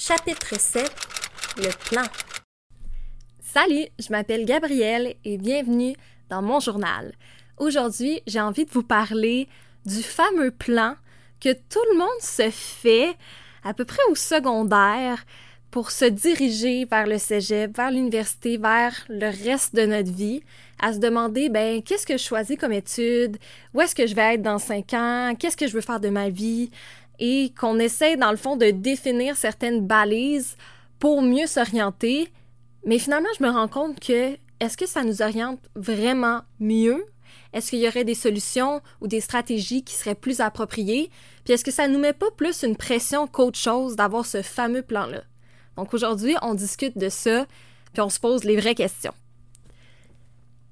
Chapitre 7 Le plan. Salut, je m'appelle Gabrielle et bienvenue dans mon journal. Aujourd'hui, j'ai envie de vous parler du fameux plan que tout le monde se fait à peu près au secondaire pour se diriger vers le cégep, vers l'université, vers le reste de notre vie, à se demander, ben, qu'est-ce que je choisis comme étude? Où est-ce que je vais être dans cinq ans? Qu'est-ce que je veux faire de ma vie? Et qu'on essaie, dans le fond, de définir certaines balises pour mieux s'orienter. Mais finalement, je me rends compte que est-ce que ça nous oriente vraiment mieux? Est-ce qu'il y aurait des solutions ou des stratégies qui seraient plus appropriées? Puis est-ce que ça nous met pas plus une pression qu'autre chose d'avoir ce fameux plan-là? Donc aujourd'hui, on discute de ça, puis on se pose les vraies questions.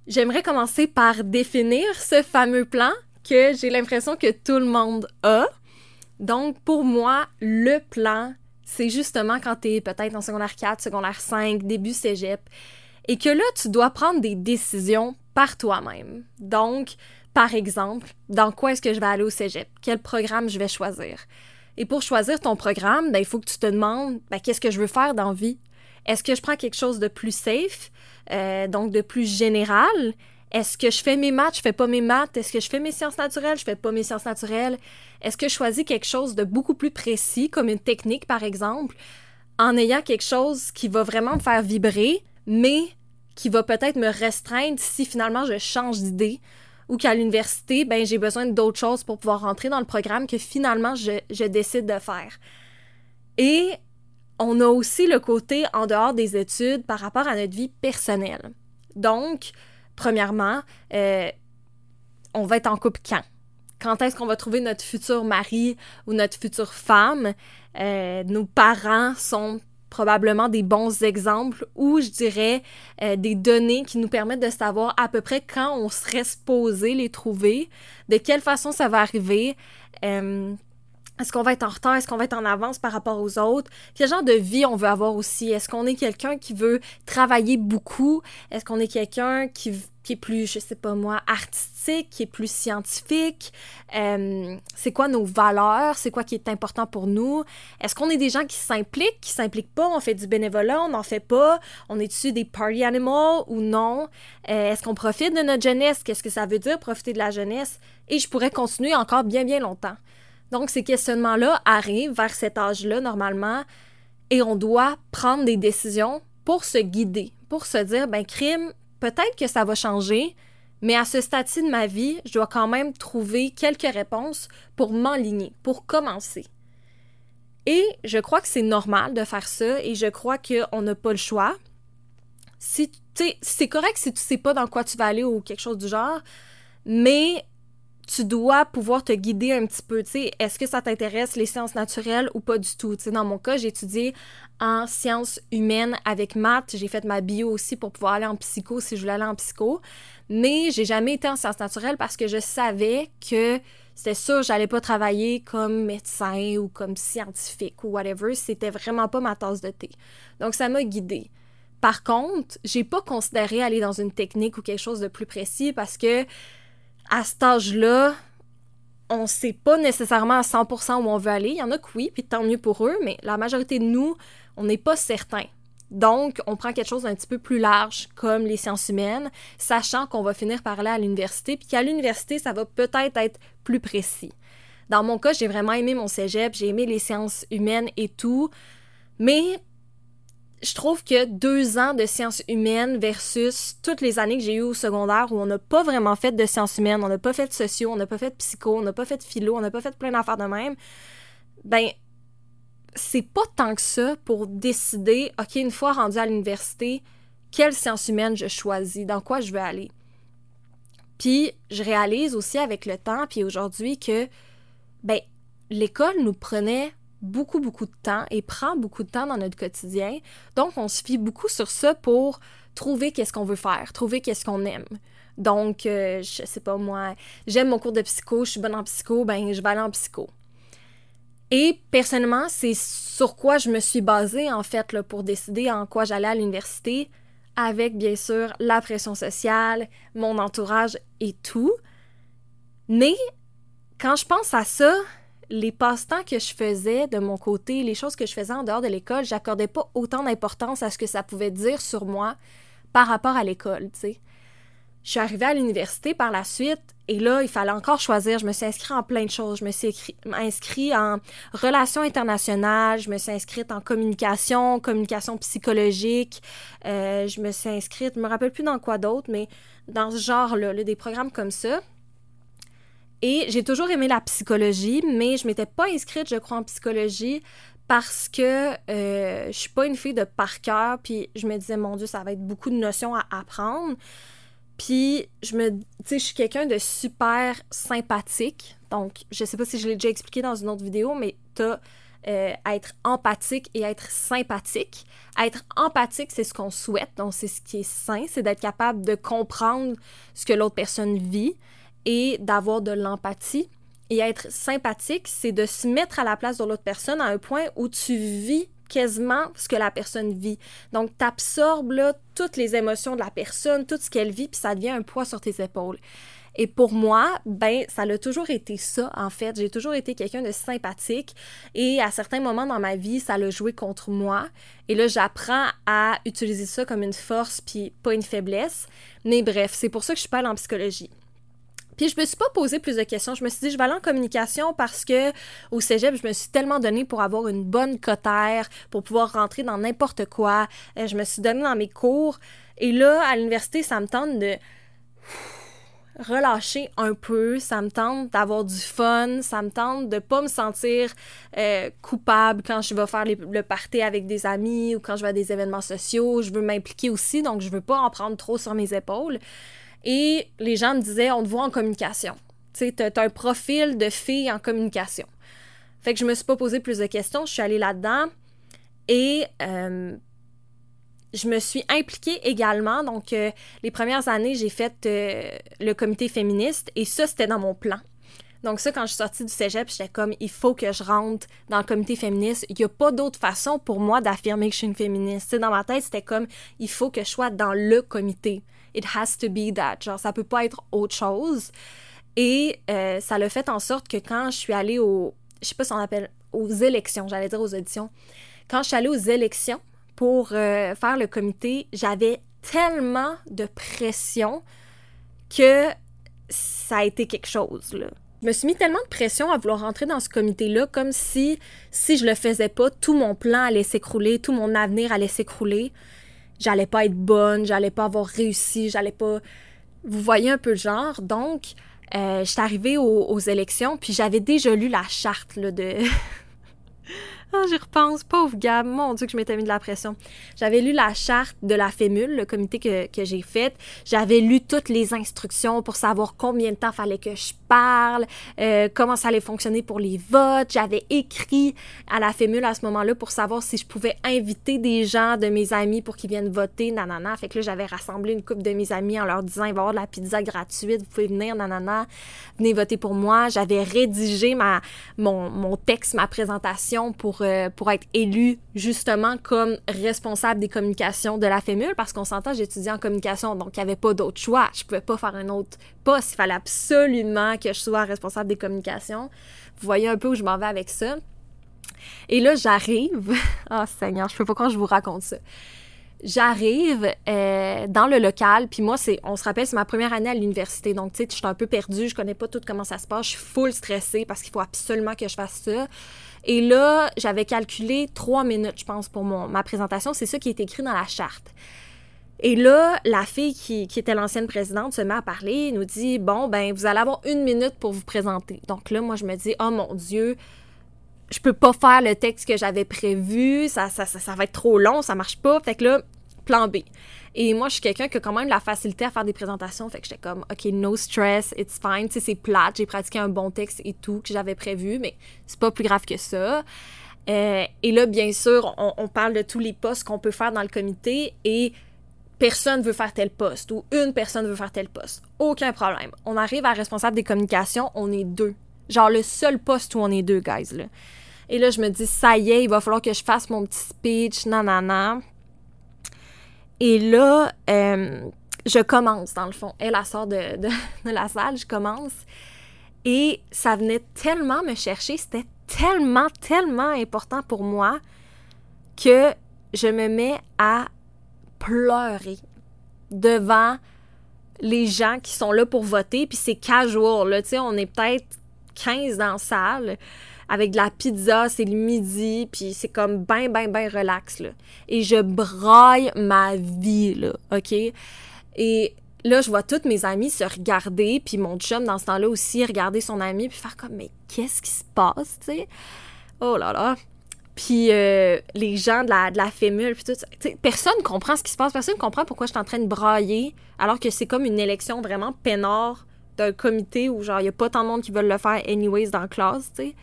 J'aimerais commencer par définir ce fameux plan que j'ai l'impression que tout le monde a. Donc pour moi, le plan, c'est justement quand tu es peut-être en secondaire 4, secondaire 5, début cégep, et que là, tu dois prendre des décisions par toi-même. Donc, par exemple, dans quoi est-ce que je vais aller au cégep? Quel programme je vais choisir? Et pour choisir ton programme, ben, il faut que tu te demandes ben, qu'est-ce que je veux faire dans vie? Est-ce que je prends quelque chose de plus safe, euh, donc de plus général? Est-ce que je fais mes maths, je fais pas mes maths? Est-ce que je fais mes sciences naturelles, je fais pas mes sciences naturelles? Est-ce que je choisis quelque chose de beaucoup plus précis, comme une technique par exemple, en ayant quelque chose qui va vraiment me faire vibrer, mais qui va peut-être me restreindre si finalement je change d'idée ou qu'à l'université, ben, j'ai besoin d'autres choses pour pouvoir rentrer dans le programme que finalement je, décide de faire. Et on a aussi le côté en dehors des études par rapport à notre vie personnelle. Donc, premièrement, euh, on va être en couple quand? Quand est-ce qu'on va trouver notre futur mari ou notre future femme? Euh, nos parents sont probablement des bons exemples ou je dirais euh, des données qui nous permettent de savoir à peu près quand on serait supposé les trouver, de quelle façon ça va arriver. Est-ce qu'on va être en retard? Est-ce qu'on va être en avance par rapport aux autres? Quel genre de vie on veut avoir aussi? Est-ce qu'on est quelqu'un qui veut travailler beaucoup? Est-ce qu'on est quelqu'un qui, est plus, je sais pas moi, artistique, qui est plus scientifique? Euh, c'est quoi nos valeurs? C'est quoi qui est important pour nous? Est-ce qu'on est des gens qui s'impliquent, qui s'impliquent pas? On fait du bénévolat, on n'en fait pas? On est-tu des party animals ou non? Euh, est-ce qu'on profite de notre jeunesse? Qu'est-ce que ça veut dire profiter de la jeunesse? Et je pourrais continuer encore bien, bien longtemps. Donc, ces questionnements-là arrivent vers cet âge-là, normalement, et on doit prendre des décisions pour se guider, pour se dire, ben, crime, peut-être que ça va changer, mais à ce stade-ci de ma vie, je dois quand même trouver quelques réponses pour m'enligner, pour commencer. Et je crois que c'est normal de faire ça et je crois qu'on n'a pas le choix. Si c'est correct si tu sais pas dans quoi tu vas aller ou quelque chose du genre, mais tu dois pouvoir te guider un petit peu. Est-ce que ça t'intéresse les sciences naturelles ou pas du tout? dans mon cas, j'ai étudié en sciences humaines avec maths. J'ai fait ma bio aussi pour pouvoir aller en psycho si je voulais aller en psycho. Mais j'ai jamais été en sciences naturelles parce que je savais que c'était sûr, j'allais pas travailler comme médecin ou comme scientifique ou whatever. C'était vraiment pas ma tasse de thé. Donc, ça m'a guidée. Par contre, j'ai pas considéré aller dans une technique ou quelque chose de plus précis parce que à cet âge-là, on ne sait pas nécessairement à 100% où on veut aller. Il y en a que oui, puis tant mieux pour eux, mais la majorité de nous, on n'est pas certain. Donc, on prend quelque chose d'un petit peu plus large, comme les sciences humaines, sachant qu'on va finir par aller à l'université, puis qu'à l'université, ça va peut-être être plus précis. Dans mon cas, j'ai vraiment aimé mon cégep, j'ai aimé les sciences humaines et tout, mais je trouve que deux ans de sciences humaines versus toutes les années que j'ai eues au secondaire où on n'a pas vraiment fait de sciences humaines, on n'a pas fait de sociaux, on n'a pas fait de psycho, on n'a pas fait de philo, on n'a pas fait plein d'affaires de même, ben c'est pas tant que ça pour décider, OK, une fois rendu à l'université, quelle sciences humaines je choisis, dans quoi je veux aller. Puis je réalise aussi avec le temps, puis aujourd'hui, que ben l'école nous prenait beaucoup, beaucoup de temps et prend beaucoup de temps dans notre quotidien. Donc, on se fie beaucoup sur ça pour trouver qu'est-ce qu'on veut faire, trouver qu'est-ce qu'on aime. Donc, euh, je sais pas moi, j'aime mon cours de psycho, je suis bonne en psycho, ben je vais aller en psycho. Et personnellement, c'est sur quoi je me suis basée en fait pour décider en quoi j'allais à l'université, avec bien sûr la pression sociale, mon entourage et tout. Mais quand je pense à ça, les passe-temps que je faisais de mon côté, les choses que je faisais en dehors de l'école, j'accordais pas autant d'importance à ce que ça pouvait dire sur moi par rapport à l'école, tu sais. Je suis arrivée à l'université par la suite et là, il fallait encore choisir. Je me suis inscrite en plein de choses. Je me suis inscrite en relations internationales, je me suis inscrite en communication, communication psychologique. Euh, je me suis inscrite, je me rappelle plus dans quoi d'autre, mais dans ce genre-là, des programmes comme ça. Et j'ai toujours aimé la psychologie, mais je m'étais pas inscrite, je crois, en psychologie parce que euh, je suis pas une fille de par cœur, puis je me disais, mon Dieu, ça va être beaucoup de notions à apprendre. Puis, je me. Tu je suis quelqu'un de super sympathique. Donc, je sais pas si je l'ai déjà expliqué dans une autre vidéo, mais t'as euh, être empathique et être sympathique. Être empathique, c'est ce qu'on souhaite, donc c'est ce qui est sain, c'est d'être capable de comprendre ce que l'autre personne vit et d'avoir de l'empathie. Et être sympathique, c'est de se mettre à la place de l'autre personne à un point où tu vis quasiment ce que la personne vit. Donc, tu absorbes toutes les émotions de la personne, tout ce qu'elle vit, puis ça devient un poids sur tes épaules. Et pour moi, ben, ça l'a toujours été ça, en fait. J'ai toujours été quelqu'un de sympathique et à certains moments dans ma vie, ça l'a joué contre moi. Et là, j'apprends à utiliser ça comme une force puis pas une faiblesse. Mais bref, c'est pour ça que je suis pas allée en psychologie. Puis je me suis pas posé plus de questions. Je me suis dit, je vais aller en communication parce que au cégep, je me suis tellement donné pour avoir une bonne cotère, pour pouvoir rentrer dans n'importe quoi. Euh, je me suis donné dans mes cours. Et là, à l'université, ça me tente de relâcher un peu, ça me tente d'avoir du fun, ça me tente de pas me sentir euh, coupable quand je vais faire le party avec des amis ou quand je vais à des événements sociaux. Je veux m'impliquer aussi, donc je veux pas en prendre trop sur mes épaules. Et les gens me disaient, on te voit en communication. Tu sais, t'as un profil de fille en communication. Fait que je me suis pas posé plus de questions, je suis allée là-dedans et euh, je me suis impliquée également. Donc, euh, les premières années, j'ai fait euh, le comité féministe et ça, c'était dans mon plan. Donc ça, quand je suis sortie du cégep, j'étais comme, il faut que je rentre dans le comité féministe. Il n'y a pas d'autre façon pour moi d'affirmer que je suis une féministe. dans ma tête, c'était comme, il faut que je sois dans le comité. It has to be that. Genre, ça peut pas être autre chose. Et euh, ça l'a fait en sorte que quand je suis allée au, je sais pas si on appelle, aux élections, j'allais dire aux auditions, quand je suis allée aux élections, pour euh, faire le comité, j'avais tellement de pression que ça a été quelque chose. Là. Je me suis mis tellement de pression à vouloir rentrer dans ce comité-là, comme si, si je le faisais pas, tout mon plan allait s'écrouler, tout mon avenir allait s'écrouler. J'allais pas être bonne, j'allais pas avoir réussi, j'allais pas. Vous voyez un peu le genre. Donc, euh, je suis arrivée aux, aux élections, puis j'avais déjà lu la charte là, de. Ah, j'y repense, pauvre Gab, mon Dieu que je m'étais mis de la pression. J'avais lu la charte de la FEMUL, le comité que, que j'ai fait. J'avais lu toutes les instructions pour savoir combien de temps fallait que je parle, euh, comment ça allait fonctionner pour les votes. J'avais écrit à la FEMUL à ce moment-là pour savoir si je pouvais inviter des gens de mes amis pour qu'ils viennent voter, nanana. Fait que là, j'avais rassemblé une couple de mes amis en leur disant, il va y avoir de la pizza gratuite, vous pouvez venir, nanana, venez voter pour moi. J'avais rédigé ma, mon, mon texte, ma présentation pour euh, pour, être élu justement comme responsable des communications de la FEMUL parce qu'on s'entend, j'étudiais en communication, donc il n'y avait pas d'autre choix. Je pouvais pas faire un autre poste. Il fallait absolument que je sois responsable des communications. Vous voyez un peu où je m'en vais avec ça. Et là, j'arrive. oh Seigneur, je peux pas quand je vous raconte ça. J'arrive euh, dans le local, puis moi, c'est, on se rappelle, c'est ma première année à l'université, donc tu sais, je suis un peu perdue, je connais pas tout comment ça se passe, je suis full stressée parce qu'il faut absolument que je fasse ça. Et là, j'avais calculé trois minutes, je pense, pour mon, ma présentation. C'est ça qui est écrit dans la charte. Et là, la fille qui, était l'ancienne présidente se met à parler, nous dit Bon, ben, vous allez avoir une minute pour vous présenter. Donc là, moi, je me dis Oh mon Dieu, je peux pas faire le texte que j'avais prévu, ça, ça, ça, ça, va être trop long, ça marche pas. Fait que là, plan B. Et moi, je suis quelqu'un qui a quand même la facilité à faire des présentations. Fait que j'étais comme, OK, no stress, it's fine. Tu sais, c'est plate. J'ai pratiqué un bon texte et tout que j'avais prévu, mais c'est pas plus grave que ça. Euh, et là, bien sûr, on, parle de tous les postes qu'on peut faire dans le comité et personne veut faire tel poste ou une personne veut faire tel poste. Aucun problème. On arrive à responsable des communications, on est deux. Genre le seul poste où on est deux, guys, là. Et là, je me dis, ça y est, il va falloir que je fasse mon petit speech, nanana. Et là, euh, je commence, dans le fond. Elle, sort de, de, la salle, je commence. Et ça venait tellement me chercher, c'était tellement, tellement important pour moi que je me mets à pleurer devant les gens qui sont là pour voter, puis c'est casual, là, tu sais, on est peut-être 15 dans la salle, avec de la pizza, c'est le midi, puis c'est comme ben, ben, ben relax, là. Et je braille ma vie, là, OK? Et là, je vois toutes mes amies se regarder, puis mon chum, dans ce temps-là aussi, regarder son ami, puis faire comme, mais qu'est-ce qui se passe, tu sais? Oh là là! Puis euh, les gens de la, de la fémule, puis tout ça. Personne comprend ce qui se passe. Personne comprend pourquoi je suis en train de brailler, alors que c'est comme une élection vraiment peinard d'un comité où, genre, il n'y a pas tant de monde qui veulent le faire anyways dans la classe, tu sais.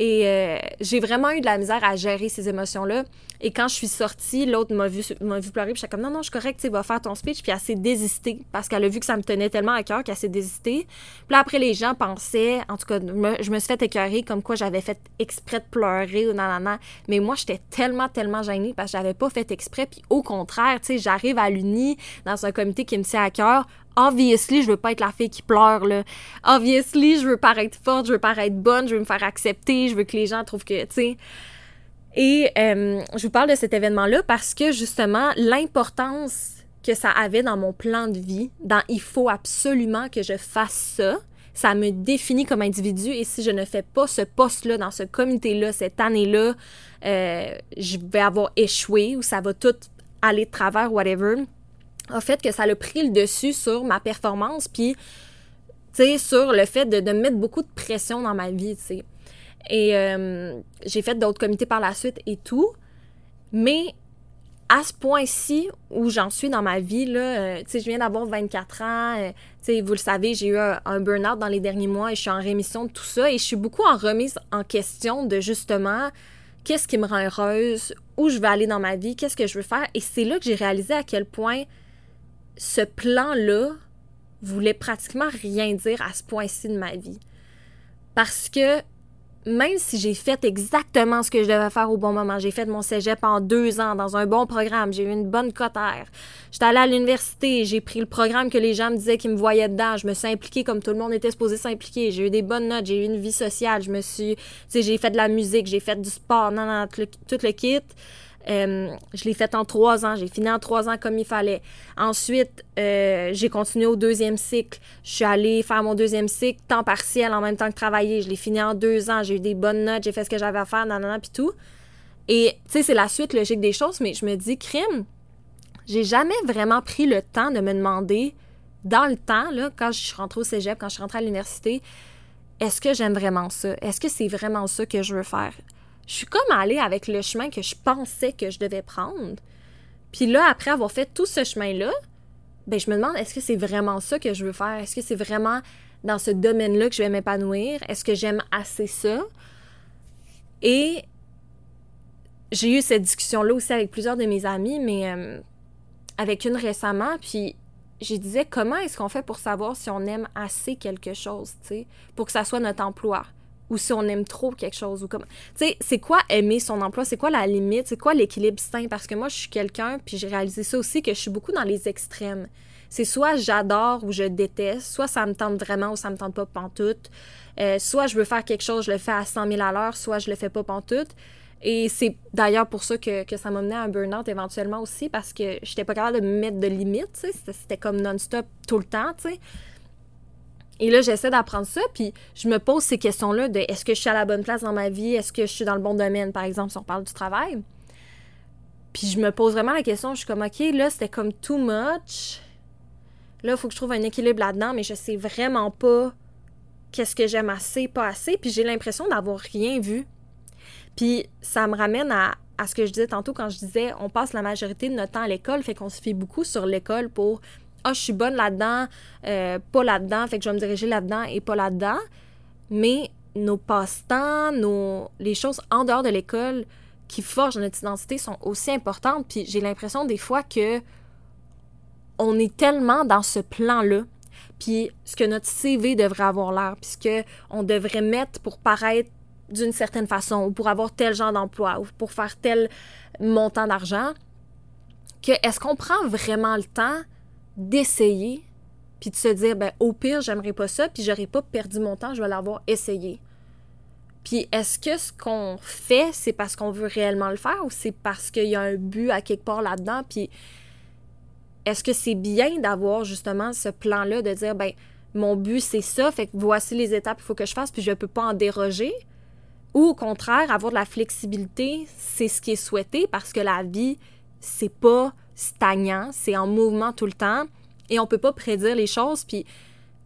Et euh, j'ai vraiment eu de la misère à gérer ces émotions-là. Et quand je suis sortie, l'autre m'a vu, vu pleurer, puis j'étais comme non, non, je suis correcte, tu vas faire ton speech. Puis elle s'est désistée parce qu'elle a vu que ça me tenait tellement à cœur qu'elle s'est désistée. Puis après, les gens pensaient, en tout cas, je me suis fait écœurer comme quoi j'avais fait exprès de pleurer ou nanana. Mais moi, j'étais tellement, tellement gênée parce que j'avais pas fait exprès. Puis au contraire, tu sais, j'arrive à l'Uni dans un comité qui me tient à cœur obviously, je veux pas être la fille qui pleure, là. Obviously, je veux paraître forte, je veux paraître bonne, je veux me faire accepter, je veux que les gens trouvent que, tu sais. Et euh, je vous parle de cet événement-là parce que, justement, l'importance que ça avait dans mon plan de vie, dans il faut absolument que je fasse ça, ça me définit comme individu et si je ne fais pas ce poste-là dans ce comité-là cette année-là, euh, je vais avoir échoué ou ça va tout aller de travers, whatever a fait que ça a pris le dessus sur ma performance, puis, tu sais, sur le fait de, mettre beaucoup de pression dans ma vie, tu sais. Et euh, j'ai fait d'autres comités par la suite et tout, mais à ce point-ci où j'en suis dans ma vie, là, euh, tu sais, je viens d'avoir 24 ans, euh, tu sais, vous le savez, j'ai eu un, un burn-out dans les derniers mois et je suis en rémission de tout ça et je suis beaucoup en remise en question de justement qu'est-ce qui me rend heureuse, où je veux aller dans ma vie, qu'est-ce que je veux faire. Et c'est là que j'ai réalisé à quel point ce plan-là voulait pratiquement rien dire à ce point-ci de ma vie. Parce que même si j'ai fait exactement ce que je devais faire au bon moment, j'ai fait mon cégep en deux ans dans un bon programme, j'ai eu une bonne cotère, j'étais allée à l'université, j'ai pris le programme que les gens me disaient qu'ils me voyaient dedans, je me suis impliquée comme tout le monde était supposé s'impliquer, j'ai eu des bonnes notes, j'ai eu une vie sociale, je me suis, j'ai fait de la musique, j'ai fait du sport, non, non, tout le, tout le kit. Euh, je l'ai fait en trois ans. J'ai fini en trois ans comme il fallait. Ensuite, euh, j'ai continué au deuxième cycle. Je suis allée faire mon deuxième cycle, temps partiel, en même temps que travailler. Je l'ai fini en deux ans. J'ai eu des bonnes notes. J'ai fait ce que j'avais à faire, nanana, puis tout. Et, tu sais, c'est la suite logique des choses, mais je me dis, crime, j'ai jamais vraiment pris le temps de me demander, dans le temps, là, quand je suis rentrée au cégep, quand je suis rentrée à l'université, est-ce que j'aime vraiment ça? Est-ce que c'est vraiment ça que je veux faire? Je suis comme allée avec le chemin que je pensais que je devais prendre. Puis là, après avoir fait tout ce chemin-là, ben je me demande est-ce que c'est vraiment ça que je veux faire? Est-ce que c'est vraiment dans ce domaine-là que je vais m'épanouir? Est-ce que j'aime assez ça? Et j'ai eu cette discussion-là aussi avec plusieurs de mes amis, mais euh, avec une récemment, puis je disais comment est-ce qu'on fait pour savoir si on aime assez quelque chose, tu sais, pour que ça soit notre emploi? Ou si on aime trop quelque chose ou comme tu c'est quoi aimer son emploi? C'est quoi la limite? C'est quoi l'équilibre sain? Parce que moi je suis quelqu'un puis j'ai réalisé ça aussi que je suis beaucoup dans les extrêmes. C'est soit j'adore ou je déteste soit ça me tente vraiment ou ça me tente pas pantoute. Euh, soit je veux faire quelque chose je le fais à 100 000 à l'heure soit je le fais pas pantoute. Et c'est d'ailleurs pour ça que, que ça m'a mené à un burn-out éventuellement aussi parce que j'étais pas capable de me mettre de limites c'était comme non-stop tout le temps tu sais et là, j'essaie d'apprendre ça, puis je me pose ces questions-là de est-ce que je suis à la bonne place dans ma vie? Est-ce que je suis dans le bon domaine, par exemple, si on parle du travail? Puis je me pose vraiment la question, je suis comme, OK, là, c'était comme too much. Là, il faut que je trouve un équilibre là-dedans, mais je sais vraiment pas qu'est-ce que j'aime assez, pas assez, puis j'ai l'impression d'avoir rien vu. Puis ça me ramène à, à ce que je disais tantôt quand je disais on passe la majorité de notre temps à l'école, fait qu'on se fie beaucoup sur l'école pour ah, je suis bonne là-dedans, euh, pas là-dedans, fait que je vais me diriger là-dedans et pas là-dedans. Mais nos passe-temps, nos, les choses en dehors de l'école qui forgent notre identité sont aussi importantes. Puis j'ai l'impression des fois que on est tellement dans ce plan-là, puis ce que notre CV devrait avoir l'air, puis ce qu'on devrait mettre pour paraître d'une certaine façon, ou pour avoir tel genre d'emploi, ou pour faire tel montant d'argent, que est-ce qu'on prend vraiment le temps d'essayer puis de se dire, ben, au pire, j'aimerais pas ça, puis j'aurais pas perdu mon temps, je vais l'avoir essayé. Puis est-ce que ce qu'on fait, c'est parce qu'on veut réellement le faire ou c'est parce qu'il y a un but à quelque part là-dedans? Puis est-ce que c'est bien d'avoir justement ce plan-là de dire, ben, mon but c'est ça, fait que voici les étapes qu'il faut que je fasse, puis je peux pas en déroger? Ou au contraire, avoir de la flexibilité, c'est ce qui est souhaité parce que la vie, c'est pas stagnant, c'est en mouvement tout le temps et on peut pas prédire les choses. Puis, tu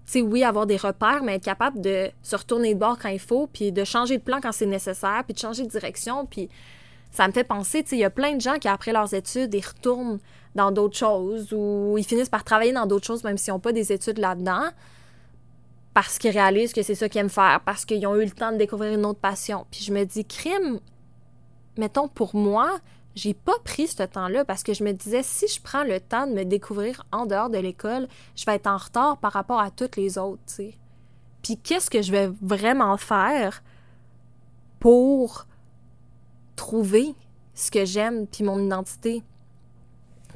sais, oui, avoir des repères, mais être capable de se retourner de bord quand il faut, puis de changer de plan quand c'est nécessaire, puis de changer de direction. Puis, ça me fait penser, tu sais, il y a plein de gens qui, après leurs études, ils retournent dans d'autres choses ou ils finissent par travailler dans d'autres choses, même s'ils n'ont pas des études là-dedans parce qu'ils réalisent que c'est ça qu'ils aiment faire, parce qu'ils ont eu le temps de découvrir une autre passion. Puis je me dis, crime, mettons pour moi, j'ai pas pris ce temps-là parce que je me disais, si je prends le temps de me découvrir en dehors de l'école, je vais être en retard par rapport à toutes les autres, tu sais. Puis qu'est-ce que je vais vraiment faire pour trouver ce que j'aime puis mon identité?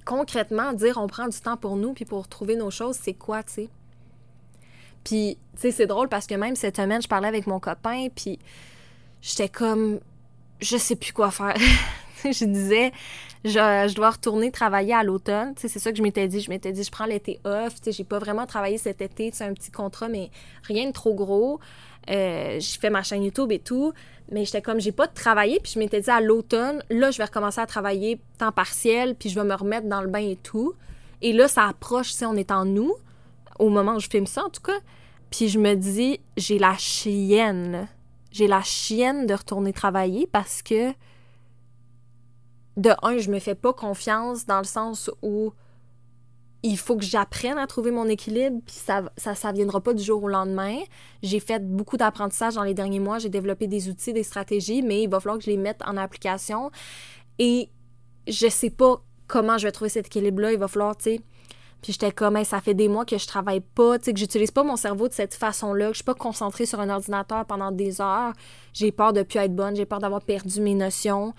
Concrètement, dire on prend du temps pour nous puis pour trouver nos choses, c'est quoi, tu sais? Puis, tu sais, c'est drôle parce que même cette semaine, je parlais avec mon copain, puis j'étais comme, je sais plus quoi faire. je disais, je, dois retourner travailler à l'automne. C'est ça que je m'étais dit. Je m'étais dit, je prends l'été off. Tu j'ai pas vraiment travaillé cet été. C'est un petit contrat, mais rien de trop gros. Euh, j'ai fait ma chaîne YouTube et tout. Mais j'étais comme, j'ai pas de travailler. Puis je m'étais dit, à l'automne, là, je vais recommencer à travailler temps partiel. Puis je vais me remettre dans le bain et tout. Et là, ça approche, sais, on est en nous. Au moment où je filme ça, en tout cas. Puis je me dis, j'ai la chienne. J'ai la chienne de retourner travailler parce que, de un, je me fais pas confiance dans le sens où il faut que j'apprenne à trouver mon équilibre, puis ça, ça, ça viendra pas du jour au lendemain. J'ai fait beaucoup d'apprentissage dans les derniers mois, j'ai développé des outils, des stratégies, mais il va falloir que je les mette en application. Et je sais pas comment je vais trouver cet équilibre-là. Il va falloir, tu sais, puis j'étais comme, ça fait des mois que je travaille pas, tu sais, que j'utilise pas mon cerveau de cette façon-là, que je suis pas concentrée sur un ordinateur pendant des heures. J'ai peur de plus être bonne, j'ai peur d'avoir perdu mes notions.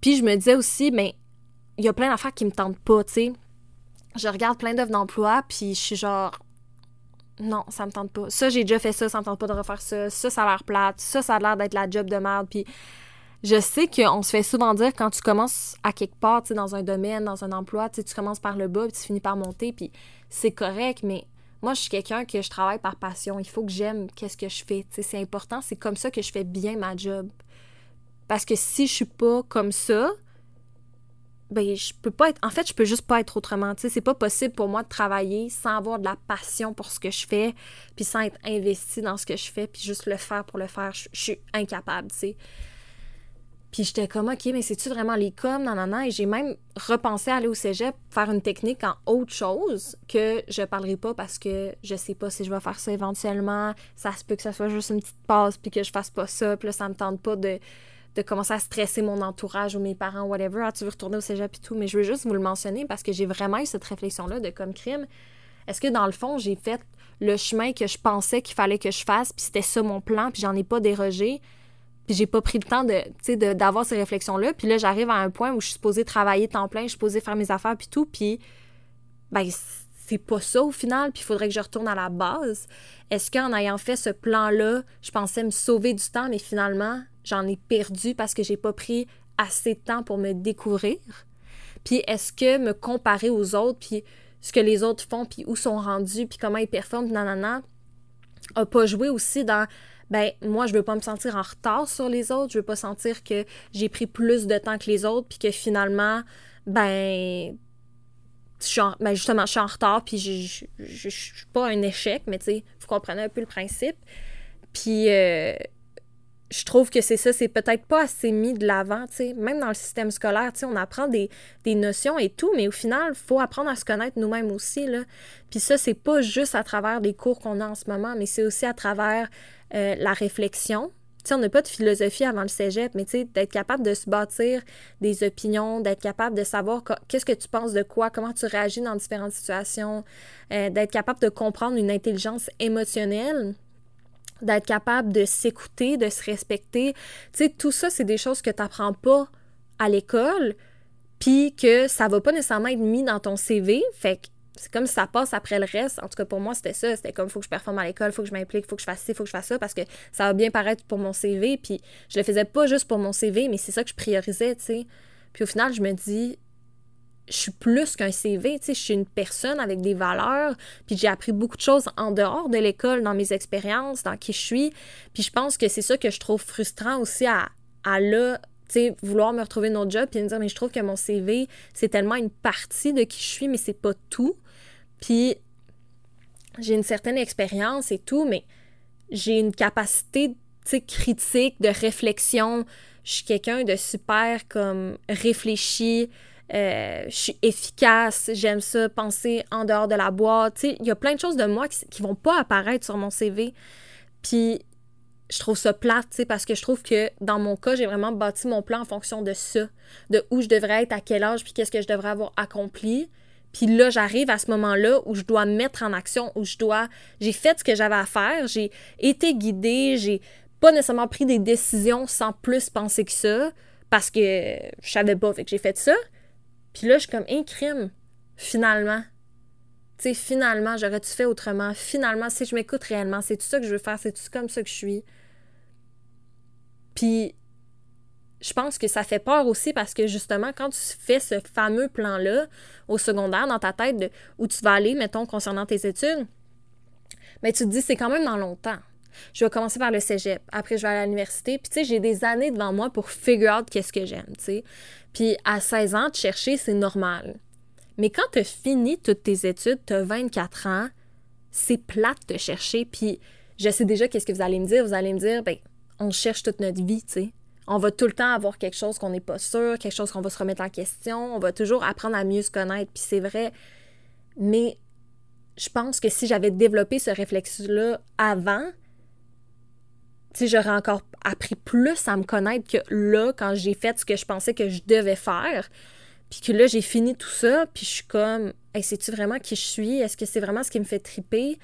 Puis je me disais aussi, mais il y a plein d'affaires qui me tentent pas, tu sais. Je regarde plein d'offres d'emploi, puis je suis genre, non, ça me tente pas. Ça, j'ai déjà fait ça, ça me tente pas de refaire ça. Ça, ça a l'air plate. Ça, ça a l'air d'être la job de merde. Puis je sais qu'on se fait souvent dire quand tu commences à quelque part, tu sais, dans un domaine, dans un emploi, tu commences par le bas, puis tu finis par monter, puis c'est correct, mais moi, je suis quelqu'un que je travaille par passion. Il faut que j'aime qu'est-ce que je fais. Tu sais, c'est important. C'est comme ça que je fais bien ma job. Parce que si je suis pas comme ça, ben je peux pas être. En fait, je peux juste pas être autrement. Tu sais, c'est pas possible pour moi de travailler sans avoir de la passion pour ce que je fais, puis sans être investi dans ce que je fais, puis juste le faire pour le faire. Je, suis incapable, tu sais. Puis j'étais comme, OK, mais c'est-tu vraiment les coms? Non, non, non. Et j'ai même repensé à aller au cégep, faire une technique en autre chose que je parlerai pas parce que je sais pas si je vais faire ça éventuellement. Ça se peut que ça soit juste une petite passe puis que je fasse pas ça. Puis là, ça me tente pas de, de commencer à stresser mon entourage ou mes parents, whatever. Ah, tu veux retourner au cégep et tout. Mais je veux juste vous le mentionner parce que j'ai vraiment eu cette réflexion-là de comme crime. Est-ce que dans le fond, j'ai fait le chemin que je pensais qu'il fallait que je fasse, puis c'était ça mon plan, puis j'en ai pas dérogé? Puis j'ai pas pris le temps de, d'avoir ces réflexions-là. Puis là, j'arrive à un point où je suis supposée travailler temps plein, je suis supposée faire mes affaires, puis tout. Puis, ben, c'est pas ça au final. Puis il faudrait que je retourne à la base. Est-ce qu'en ayant fait ce plan-là, je pensais me sauver du temps, mais finalement, j'en ai perdu parce que j'ai pas pris assez de temps pour me découvrir? Puis est-ce que me comparer aux autres, puis ce que les autres font, puis où sont rendus, puis comment ils performent, nanana, a pas joué aussi dans ben moi je veux pas me sentir en retard sur les autres, je veux pas sentir que j'ai pris plus de temps que les autres puis que finalement ben je suis ben, justement je suis en retard puis je, je, suis pas un échec mais tu sais vous comprenez un peu le principe. Puis euh, je trouve que c'est ça, c'est peut-être pas assez mis de l'avant, tu sais. Même dans le système scolaire, tu sais, on apprend des, notions et tout, mais au final, faut apprendre à se connaître nous-mêmes aussi, là. Puis ça, c'est pas juste à travers des cours qu'on a en ce moment, mais c'est aussi à travers euh, la réflexion. Tu sais, on n'a pas de philosophie avant le cégep, mais tu sais, d'être capable de se bâtir des opinions, d'être capable de savoir qu'est-ce que tu penses de quoi, comment tu réagis dans différentes situations, euh, d'être capable de comprendre une intelligence émotionnelle, d'être capable de s'écouter, de se respecter. Tu sais, tout ça, c'est des choses que tu n'apprends pas à l'école, puis que ça va pas nécessairement être mis dans ton CV. Fait que c'est comme si ça passe après le reste. En tout cas, pour moi, c'était ça. C'était comme, faut que je performe à l'école, faut que je m'implique, faut que je fasse ci, faut que je fasse ça, parce que ça va bien paraître pour mon CV. Puis je le faisais pas juste pour mon CV, mais c'est ça que je priorisais, tu sais. Puis au final, je me dis, je suis plus qu'un CV, tu sais, je suis une personne avec des valeurs, puis j'ai appris beaucoup de choses en dehors de l'école, dans mes expériences, dans qui je suis. Puis je pense que c'est ça que je trouve frustrant aussi à, à là, tu sais, vouloir me retrouver une autre job, puis me dire, mais je trouve que mon CV, c'est tellement une partie de qui je suis, mais c'est pas tout. Puis j'ai une certaine expérience et tout, mais j'ai une capacité, tu sais, critique, de réflexion. Je suis quelqu'un de super comme réfléchi, euh, je suis efficace, j'aime ça, penser en dehors de la boîte. Il y a plein de choses de moi qui, qui vont pas apparaître sur mon CV. Puis je trouve ça plate, parce que je trouve que dans mon cas, j'ai vraiment bâti mon plan en fonction de ça, de où je devrais être, à quel âge, puis qu'est-ce que je devrais avoir accompli. Puis là, j'arrive à ce moment-là où je dois mettre en action, où je dois. J'ai fait ce que j'avais à faire, j'ai été guidée, j'ai pas nécessairement pris des décisions sans plus penser que ça, parce que je savais pas, fait que j'ai fait ça. Puis là, je suis comme un crime, finalement. Tu sais, finalement, j'aurais-tu fait autrement? Finalement, si je m'écoute réellement, c'est tout ça que je veux faire, c'est tout comme ça que je suis. Puis, je pense que ça fait peur aussi parce que justement, quand tu fais ce fameux plan-là au secondaire dans ta tête où tu vas aller, mettons, concernant tes études, mais tu te dis, c'est quand même dans longtemps. Je vais commencer par le cégep, après je vais à l'université, puis tu sais, j'ai des années devant moi pour figure out qu'est-ce que j'aime, tu sais. Puis à 16 ans, de chercher, c'est normal. Mais quand tu as fini toutes tes études, tu as 24 ans, c'est plate de chercher. Puis je sais déjà qu'est-ce que vous allez me dire. Vous allez me dire, ben, on cherche toute notre vie, tu sais. On va tout le temps avoir quelque chose qu'on n'est pas sûr, quelque chose qu'on va se remettre en question. On va toujours apprendre à mieux se connaître. Puis c'est vrai. Mais je pense que si j'avais développé ce réflexe-là avant, j'aurais encore appris plus à me connaître que là, quand j'ai fait ce que je pensais que je devais faire. Puis que là, j'ai fini tout ça, puis je suis comme, hey, sais-tu vraiment qui je suis? Est-ce que c'est vraiment ce qui me fait triper?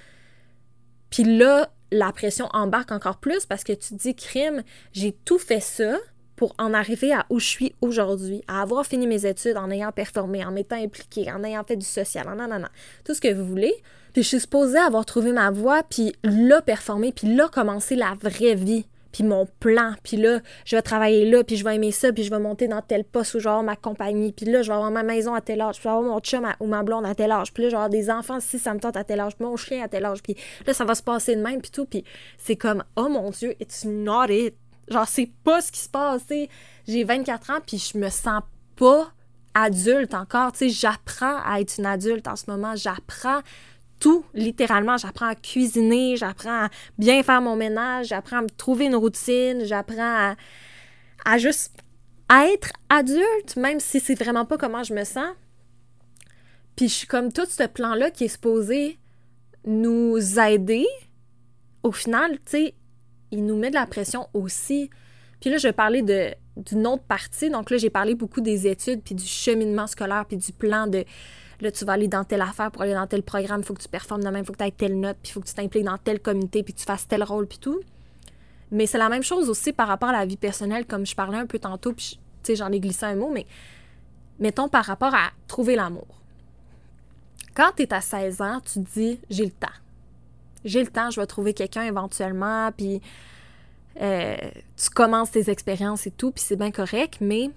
Puis là, la pression embarque encore plus parce que tu dis, crime, j'ai tout fait ça pour en arriver à où je suis aujourd'hui, à avoir fini mes études en ayant performé, en m'étant impliqué, en ayant fait du social, en nanana, tout ce que vous voulez. Puis je suis supposée avoir trouvé ma voie, puis là performer, puis là commencer la vraie vie, puis mon plan, puis là je vais travailler là, puis je vais aimer ça, puis je vais monter dans tel poste où je vais avoir ma compagnie, puis là je vais avoir ma maison à tel âge, puis je vais avoir mon chum ou ma blonde à tel âge, puis là je vais avoir des enfants si ça me tente à tel âge, puis mon chien à tel âge, puis là ça va se passer de même, puis tout, puis c'est comme oh mon dieu, it's not it. Genre c'est pas ce qui se passe, j'ai 24 ans, puis je me sens pas adulte encore, tu sais, j'apprends à être une adulte en ce moment, j'apprends tout, littéralement. J'apprends à cuisiner, j'apprends à bien faire mon ménage, j'apprends à me trouver une routine, j'apprends à, juste être adulte, même si c'est vraiment pas comment je me sens. Puis je suis comme tout ce plan-là qui est supposé nous aider. Au final, tu sais, il nous met de la pression aussi. Puis là, je vais parler d'une autre partie. Donc là, j'ai parlé beaucoup des études, puis du cheminement scolaire, puis du plan de Là, tu vas aller dans telle affaire pour aller dans tel programme, il faut que tu performes de même, il faut que tu aies telle note, puis il faut que tu t'impliques dans telle communauté, puis tu fasses tel rôle, puis tout. Mais c'est la même chose aussi par rapport à la vie personnelle, comme je parlais un peu tantôt, puis tu sais, j'en ai glissé un mot, mais mettons par rapport à trouver l'amour. Quand tu es à 16 ans, tu te dis j'ai le temps. J'ai le temps, je vais trouver quelqu'un éventuellement, puis euh, tu commences tes expériences et tout, puis c'est bien correct, mais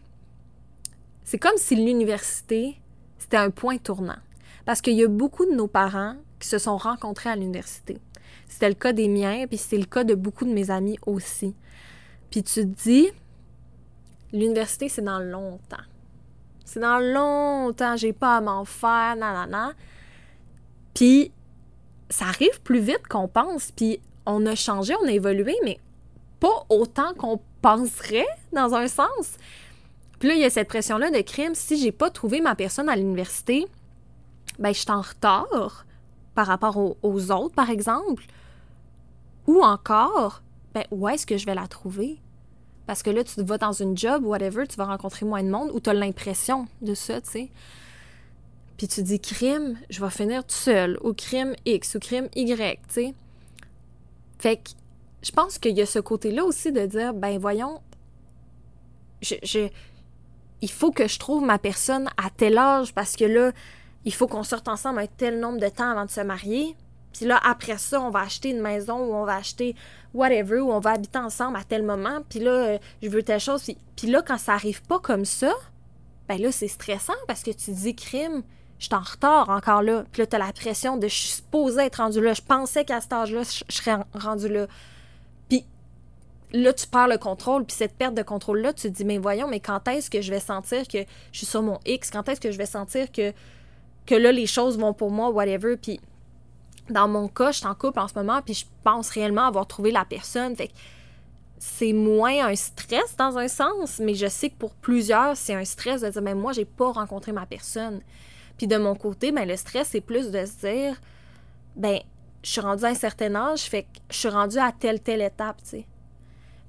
c'est comme si l'université c'était un point tournant. Parce qu'il y a beaucoup de nos parents qui se sont rencontrés à l'université. C'était le cas des miens, puis c'est le cas de beaucoup de mes amis aussi. Puis tu te dis, l'université, c'est dans longtemps. C'est dans longtemps, j'ai pas à m'en faire, nanana. Puis ça arrive plus vite qu'on pense, puis on a changé, on a évolué, mais pas autant qu'on penserait dans un sens. Puis là, il y a cette pression-là de crime. Si j'ai pas trouvé ma personne à l'université, ben, je suis en retard par rapport aux, autres, par exemple. Ou encore, ben, où est-ce que je vais la trouver? Parce que là, tu vas dans une job, whatever, tu vas rencontrer moins de monde ou tu as l'impression de ça, tu sais. Puis tu dis crime, je vais finir tout seul, ou crime X, ou crime Y, tu sais. Fait que je pense qu'il y a ce côté-là aussi de dire, ben voyons, je, il faut que je trouve ma personne à tel âge parce que là, il faut qu'on sorte ensemble un tel nombre de temps avant de se marier. Puis là, après ça, on va acheter une maison ou on va acheter whatever, ou on va habiter ensemble à tel moment. Puis là, je veux telle chose. Puis, là, quand ça arrive pas comme ça, ben là, c'est stressant parce que tu dis crime, je suis en retard encore là. Puis là, t'as la pression de je suis supposée être rendu là. Je pensais qu'à cet âge-là, je serais rendu là. Là, tu perds le contrôle. Puis cette perte de contrôle-là, tu te dis, mais voyons, mais quand est-ce que je vais sentir que je suis sur mon X? Quand est-ce que je vais sentir que, que là, les choses vont pour moi, whatever? Puis dans mon cas, je suis en couple en ce moment, puis je pense réellement avoir trouvé la personne. Fait que c'est moins un stress dans un sens, mais je sais que pour plusieurs, c'est un stress de dire, mais moi, j'ai pas rencontré ma personne. Puis de mon côté, ben, le stress, c'est plus de se dire, ben, je suis rendue à un certain âge, fait que je suis rendue à telle, telle étape, tu sais.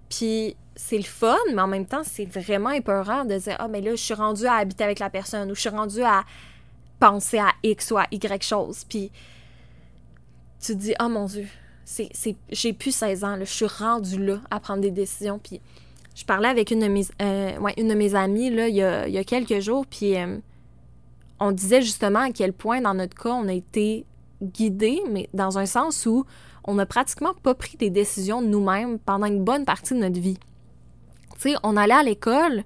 Puis c'est le fun, mais en même temps, c'est vraiment épeurant de dire, ah, mais là, je suis rendue à habiter avec la personne, ou je suis rendue à penser à X ou à Y chose. Puis tu te dis, oh mon Dieu, j'ai plus 16 ans, je suis rendue là à prendre des décisions. Puis je parlais avec une de mes, euh, une de mes amies là, il, y a, quelques jours, puis euh, on disait justement à quel point, dans notre cas, on a été guidés, mais dans un sens où on n'a pratiquement pas pris des décisions nous-mêmes pendant une bonne partie de notre vie. Tu sais, on allait à l'école,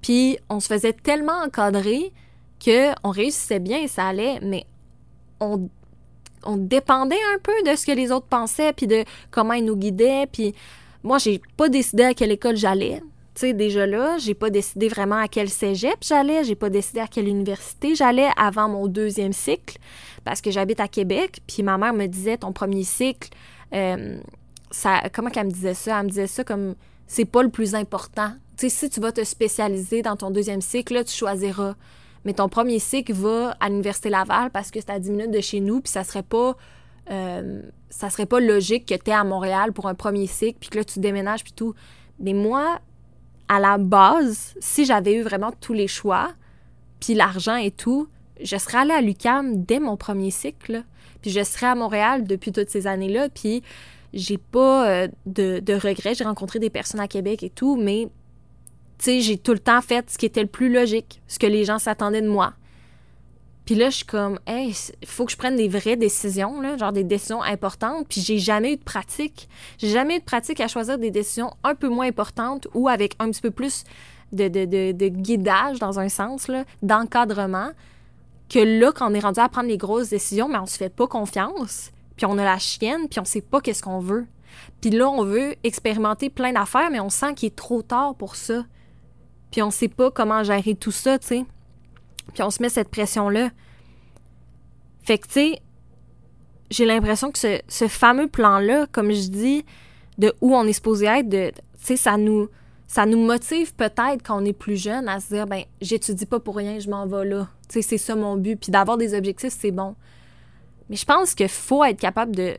puis on se faisait tellement encadrer qu'on réussissait bien et ça allait, mais on, on dépendait un peu de ce que les autres pensaient, puis de comment ils nous guidaient, puis moi, j'ai pas décidé à quelle école j'allais. Tu sais, déjà là, j'ai pas décidé vraiment à quel cégep j'allais, j'ai pas décidé à quelle université j'allais avant mon deuxième cycle, parce que j'habite à Québec, puis ma mère me disait, ton premier cycle, euh, ça, comment qu'elle me disait ça? Elle me disait ça comme, c'est pas le plus important. Tu sais, si tu vas te spécialiser dans ton deuxième cycle, là, tu choisiras. Mais ton premier cycle va à l'Université Laval parce que c'est à 10 minutes de chez nous, puis ça serait pas... Euh, ça serait pas logique que tu es à Montréal pour un premier cycle, puis que là, tu déménages, puis tout. Mais moi, à la base, si j'avais eu vraiment tous les choix, puis l'argent et tout, je serais allée à l'UCAM dès mon premier cycle. Puis je serais à Montréal depuis toutes ces années-là. Puis j'ai pas euh, de, de regrets. J'ai rencontré des personnes à Québec et tout, mais tu sais, j'ai tout le temps fait ce qui était le plus logique, ce que les gens s'attendaient de moi. Puis là, je suis comme, hey, faut que je prenne des vraies décisions, genre des décisions importantes. Puis j'ai jamais eu de pratique. J'ai jamais eu de pratique à choisir des décisions un peu moins importantes ou avec un petit peu plus de, de, guidage, dans un sens, d'encadrement. Que là, quand on est rendu à prendre les grosses décisions, mais on se fait pas confiance. Puis on a la chienne, puis on sait pas qu'est-ce qu'on veut. Puis là, on veut expérimenter plein d'affaires, mais on sent qu'il est trop tard pour ça. Puis on sait pas comment gérer tout ça, tu sais. Puis on se met cette pression-là. Fait que, tu sais, j'ai l'impression que ce, fameux plan-là, comme je dis, de où on est supposé être, tu sais, ça nous, ça nous motive peut-être quand on est plus jeune à se dire, ben, j'étudie pas pour rien, je m'en vais là. Tu sais, c'est ça mon but. Puis d'avoir des objectifs, c'est bon. Mais je pense qu'il faut être capable de,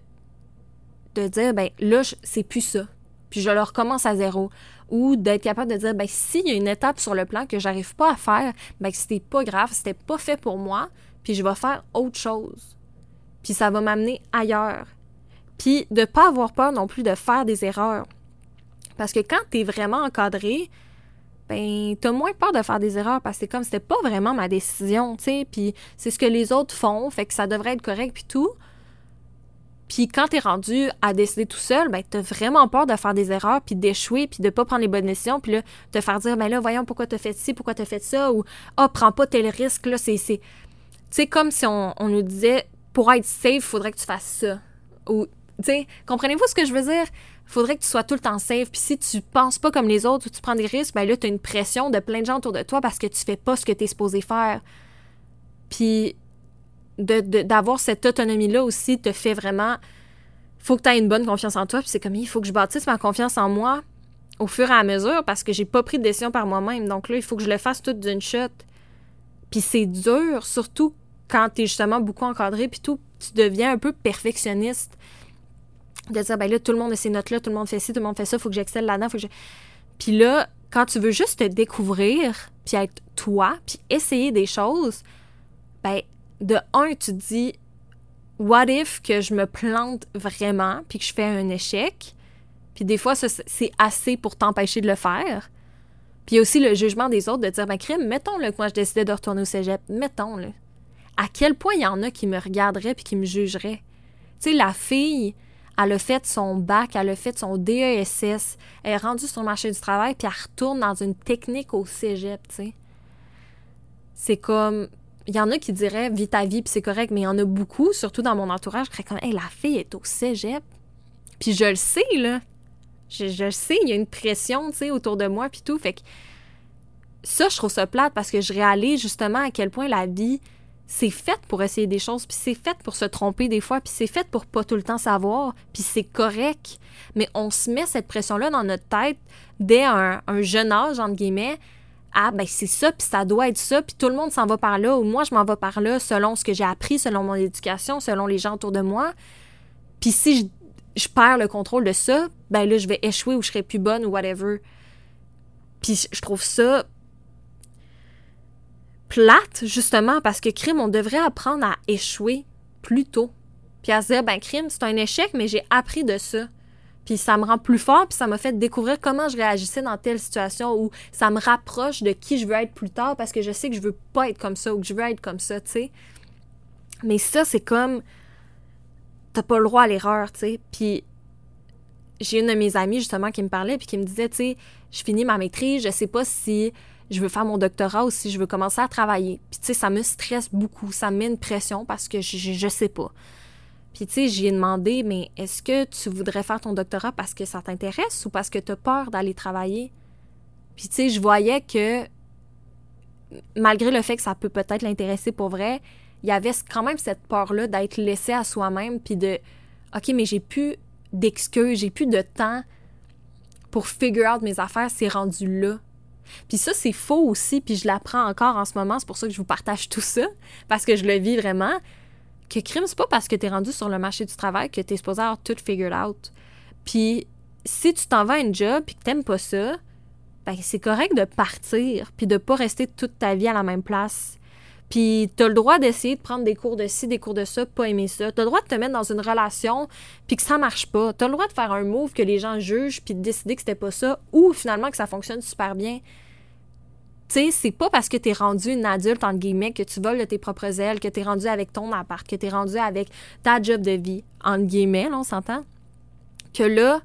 de dire, ben, là, c'est plus ça. Puis je le recommence à zéro ou d'être capable de dire ben s'il y a une étape sur le plan que j'arrive pas à faire, ben c'était pas grave, c'était pas fait pour moi, puis je vais faire autre chose. Puis ça va m'amener ailleurs. Puis de pas avoir peur non plus de faire des erreurs. Parce que quand tu es vraiment encadré, ben t'as moins peur de faire des erreurs parce que c'est comme c'était pas vraiment ma décision, tu sais, puis c'est ce que les autres font, fait que ça devrait être correct puis tout. Puis quand t'es rendu à décider tout seul, ben t'as vraiment peur de faire des erreurs, puis d'échouer, puis de pas prendre les bonnes décisions, puis là, te faire dire, ben là, voyons pourquoi t'as fait ci, pourquoi t'as fait ça, ou ah, prends pas tel risque, là, c'est. Tu sais, comme si on, nous disait, pour être safe, faudrait que tu fasses ça. Ou, tu comprenez-vous ce que je veux dire? Faudrait que tu sois tout le temps safe, puis si tu penses pas comme les autres ou tu prends des risques, ben là, t'as une pression de plein de gens autour de toi parce que tu fais pas ce que t'es supposé faire. Puis d'avoir cette autonomie-là aussi te fait vraiment. faut que tu aies une bonne confiance en toi. Puis c'est comme, il faut que je bâtisse ma confiance en moi au fur et à mesure parce que j'ai pas pris de décision par moi-même. Donc là, il faut que je le fasse tout d'une shot. Puis c'est dur, surtout quand tu es justement beaucoup encadré, puis tout, tu deviens un peu perfectionniste. De dire, ben là, tout le monde a ces notes-là, tout le monde fait ci, tout le monde fait ça, faut que j'excelle là-dedans, que je... Puis là, quand tu veux juste te découvrir, puis être toi, puis essayer des choses, ben de un, tu te dis, what if que je me plante vraiment, puis que je fais un échec? Puis des fois, c'est assez pour t'empêcher de le faire. Puis aussi le jugement des autres de dire, ben crime, mettons-le que moi je décidais de retourner au cégep, mettons-le. à quel point il y en a qui me regarderaient puis qui me jugeraient? Tu sais, la fille, elle a fait son bac, elle a fait son DESS, elle est rendue sur le marché du travail, puis elle retourne dans une technique au cégep, tu sais. C'est comme. Il y en a qui diraient vis ta vie, puis c'est correct, mais il y en a beaucoup, surtout dans mon entourage, qui comme, hey, la fille est au cégep. Puis je le sais, là. Je, je le sais, il y a une pression, tu sais, autour de moi, puis tout. Fait que ça, je trouve ça plate parce que je réalise justement à quel point la vie, c'est fait pour essayer des choses, puis c'est fait pour se tromper des fois, puis c'est fait pour pas tout le temps savoir, puis c'est correct. Mais on se met cette pression-là dans notre tête dès un, jeune âge, entre guillemets, ah ben c'est ça, puis ça doit être ça, puis tout le monde s'en va par là, ou moi je m'en vais par là selon ce que j'ai appris, selon mon éducation, selon les gens autour de moi. Puis si je, je perds le contrôle de ça, ben là je vais échouer ou je serai plus bonne ou whatever. Puis je trouve ça plate, justement, parce que crime, on devrait apprendre à échouer plus tôt. Puis à se dire, ben crime, c'est un échec, mais j'ai appris de ça. Puis ça me rend plus fort, puis ça m'a fait découvrir comment je réagissais dans telle situation où ça me rapproche de qui je veux être plus tard parce que je sais que je veux pas être comme ça ou que je veux être comme ça, tu sais. Mais ça, c'est comme. T'as pas le droit à l'erreur, tu sais. Puis j'ai une de mes amies, justement, qui me parlait, puis qui me disait, tu sais, je finis ma maîtrise, je sais pas si je veux faire mon doctorat ou si je veux commencer à travailler. Puis tu sais, ça me stresse beaucoup, ça me met une pression parce que je, je, sais pas. Puis tu sais, j'ai demandé, mais est-ce que tu voudrais faire ton doctorat parce que ça t'intéresse ou parce que tu as peur d'aller travailler? Puis tu sais, je voyais que malgré le fait que ça peut peut-être l'intéresser pour vrai, il y avait quand même cette peur-là d'être laissé à soi-même, puis de, OK, mais j'ai plus d'excuses, j'ai plus de temps pour figure out mes affaires, c'est rendu là. Puis ça, c'est faux aussi, puis je l'apprends encore en ce moment, c'est pour ça que je vous partage tout ça, parce que je le vis vraiment, que crime, c'est pas parce que tu es rendu sur le marché du travail que tu es supposé avoir tout figured out. Puis si tu t'en vas à une job puis que t'aimes pas ça, ben c'est correct de partir, puis de pas rester toute ta vie à la même place. Puis t'as le droit d'essayer de prendre des cours de ci, des cours de ça, pas aimer ça. T'as le droit de te mettre dans une relation puis que ça marche pas. T'as le droit de faire un move que les gens jugent puis de décider que c'était pas ça ou finalement que ça fonctionne super bien. Tu sais, c'est pas parce que t'es rendu une adulte, entre guillemets, que tu voles de tes propres ailes, que t'es rendu avec ton appart, que t'es rendu avec ta job de vie, entre guillemets, là, on s'entend, que là,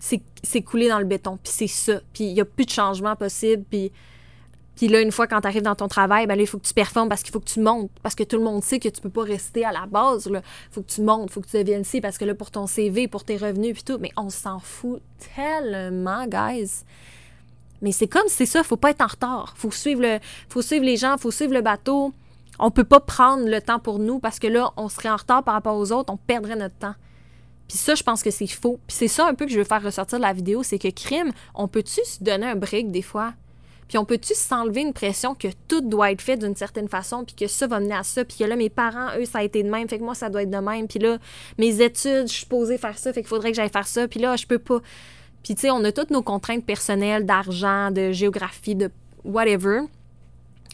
c'est coulé dans le béton, puis c'est ça. Puis il y a plus de changement possible, puis puis là, une fois quand tu arrives dans ton travail, ben là, il faut que tu performes parce qu'il faut que tu montes. Parce que tout le monde sait que tu peux pas rester à la base. Il faut que tu montes, il faut que tu deviennes ci parce que là, pour ton CV, pour tes revenus, puis tout. Mais on s'en fout tellement, guys. Mais c'est comme c'est ça, faut pas être en retard. Faut faut suivre les gens, faut suivre le bateau. On peut pas prendre le temps pour nous parce que là, on serait en retard par rapport aux autres, on perdrait notre temps. Puis ça, je pense que c'est faux. Puis c'est ça un peu que je veux faire ressortir de la vidéo, c'est que crime, on peut-tu se donner un break des fois? Puis on peut-tu s'enlever une pression que tout doit être fait d'une certaine façon, puis que ça va mener à ça, puis que là, mes parents, eux, ça a été de même, fait que moi, ça doit être de même. Puis là, mes études, je suis posée faire ça, fait qu'il faudrait que j'aille faire ça, puis là, je peux pas. Puis tu sais, on a toutes nos contraintes personnelles d'argent, de géographie, de whatever.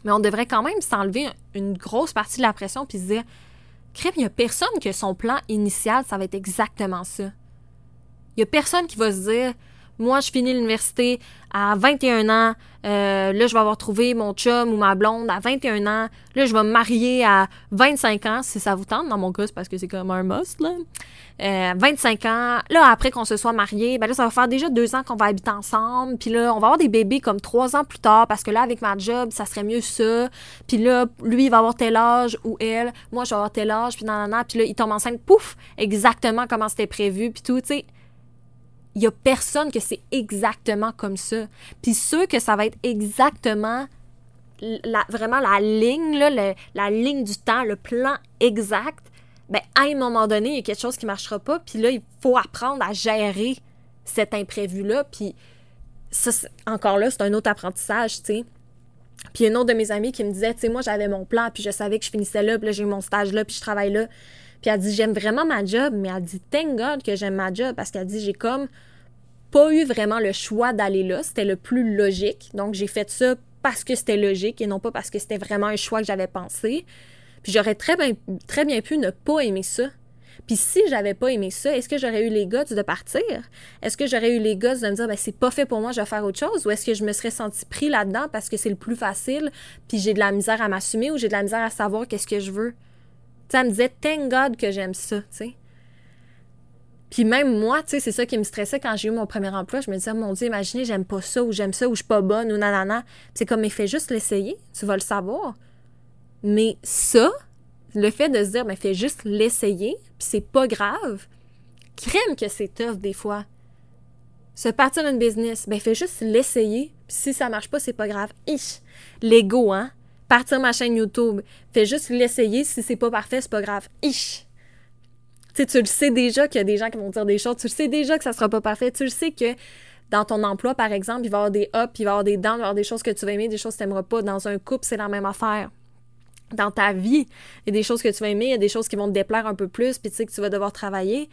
Mais on devrait quand même s'enlever une grosse partie de la pression, puis se dire, crème, il n'y a personne que son plan initial, ça va être exactement ça. Il n'y a personne qui va se dire, moi, je finis l'université à 21 ans. Euh, là, je vais avoir trouvé mon chum ou ma blonde à 21 ans. Là, je vais me marier à 25 ans, si ça vous tente. Dans mon cas, c'est parce que c'est comme un must, là. 25 euh, ans. Là, après qu'on se soit marié, ben là, ça va faire déjà deux ans qu'on va habiter ensemble. Puis là, on va avoir des bébés comme trois ans plus tard parce que là, avec ma job, ça serait mieux ça. Puis là, lui, il va avoir tel âge ou elle. Moi, je vais avoir tel âge. Puis nanana. Puis là, il tombe enceinte. Pouf! Exactement comment c'était prévu. Puis tout, tu sais il y a personne que c'est exactement comme ça. Puis ceux que ça va être exactement la, vraiment la ligne, là, la ligne du temps, le plan exact, ben à un moment donné, il y a quelque chose qui ne marchera pas. Puis là, il faut apprendre à gérer cet imprévu-là. Puis ça, encore là, c'est un autre apprentissage, tu sais. Puis une autre de mes amis qui me disait, tu sais, moi, j'avais mon plan, puis je savais que je finissais là, puis là, j'ai mon stage là, puis je travaille là. Puis elle dit, j'aime vraiment ma job, mais elle dit, thank God que j'aime ma job parce qu'elle dit, j'ai comme eu vraiment le choix d'aller là. C'était le plus logique. Donc, j'ai fait ça parce que c'était logique et non pas parce que c'était vraiment un choix que j'avais pensé. Puis j'aurais très bien, pu ne pas aimer ça. Puis si j'avais pas aimé ça, est-ce que j'aurais eu les guts de partir? Est-ce que j'aurais eu les guts de me dire, ben c'est pas fait pour moi, je vais faire autre chose? Ou est-ce que je me serais senti pris là-dedans parce que c'est le plus facile, puis j'ai de la misère à m'assumer ou j'ai de la misère à savoir qu'est-ce que je veux? Elle me disait, thank God que j'aime ça, tu sais. Puis même moi, tu sais, c'est ça qui me stressait quand j'ai eu mon premier emploi. Je me disais, mon Dieu, imaginez, j'aime pas ça, ou j'aime ça, ou je suis pas bonne, ou nanana. C'est comme, mais fais juste l'essayer, tu vas le savoir. Mais ça, le fait de se dire, mais fais juste l'essayer, puis c'est pas grave, crème que c'est tough des fois. Se partir d'une business, ben fais juste l'essayer, puis si ça marche pas, c'est pas grave. Ich, l'ego, hein? Partir ma chaîne YouTube, fais juste l'essayer, si c'est pas parfait, c'est pas grave. Ich! Tu le sais déjà qu'il y a des gens qui vont dire des choses, tu le sais déjà que ça sera pas parfait, tu le sais que dans ton emploi, par exemple, il va y avoir des ups, il va y avoir des downs, il va y avoir des choses que tu vas aimer, des choses que tu n'aimeras pas. Dans un couple, c'est la même affaire. Dans ta vie, il y a des choses que tu vas aimer, il y a des choses qui vont te déplaire un peu plus, puis tu sais que tu vas devoir travailler.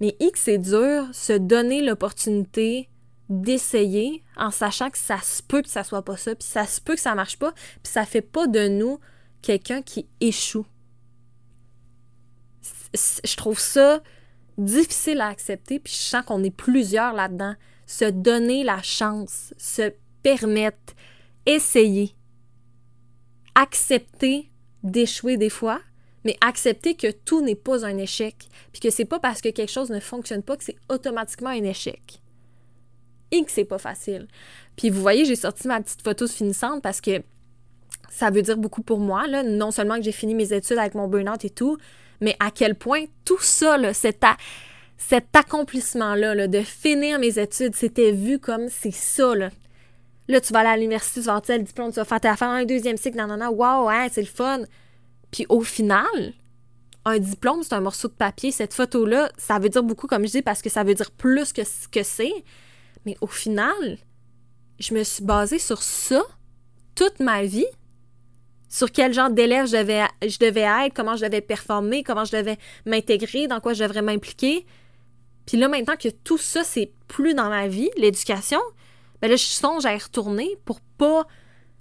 Mais X, c'est dur, se donner l'opportunité d'essayer en sachant que ça se peut que ça soit pas ça, puis ça se peut que ça marche pas, puis ça fait pas de nous quelqu'un qui échoue je trouve ça difficile à accepter, puis je sens qu'on est plusieurs là-dedans. Se donner la chance, se permettre, essayer, accepter d'échouer des fois, mais accepter que tout n'est pas un échec, puis que c'est pas parce que quelque chose ne fonctionne pas que c'est automatiquement un échec. Et que c'est pas facile. Puis vous voyez, j'ai sorti ma petite photo finissante parce que ça veut dire beaucoup pour moi. Non seulement que j'ai fini mes études avec mon burn-out et tout, mais à quel point tout ça, là, cet, accomplissement-là, de finir mes études, c'était vu comme c'est ça. Là. là, tu vas aller à l'université, tu vas avoir le diplôme, tu vas faire, un deuxième cycle, non, non, wow, hein, c'est le fun. Puis au final, un diplôme, c'est un morceau de papier. Cette photo-là, ça veut dire beaucoup, comme je dis, parce que ça veut dire plus que ce que c'est. Mais au final, je me suis basée sur ça toute ma vie sur quel genre d'élève je devais, je être, comment je devais performer, comment je devais m'intégrer, dans quoi je devrais m'impliquer. Puis là, maintenant que tout ça, c'est plus dans ma vie, l'éducation, ben là, je songe à y retourner pour pas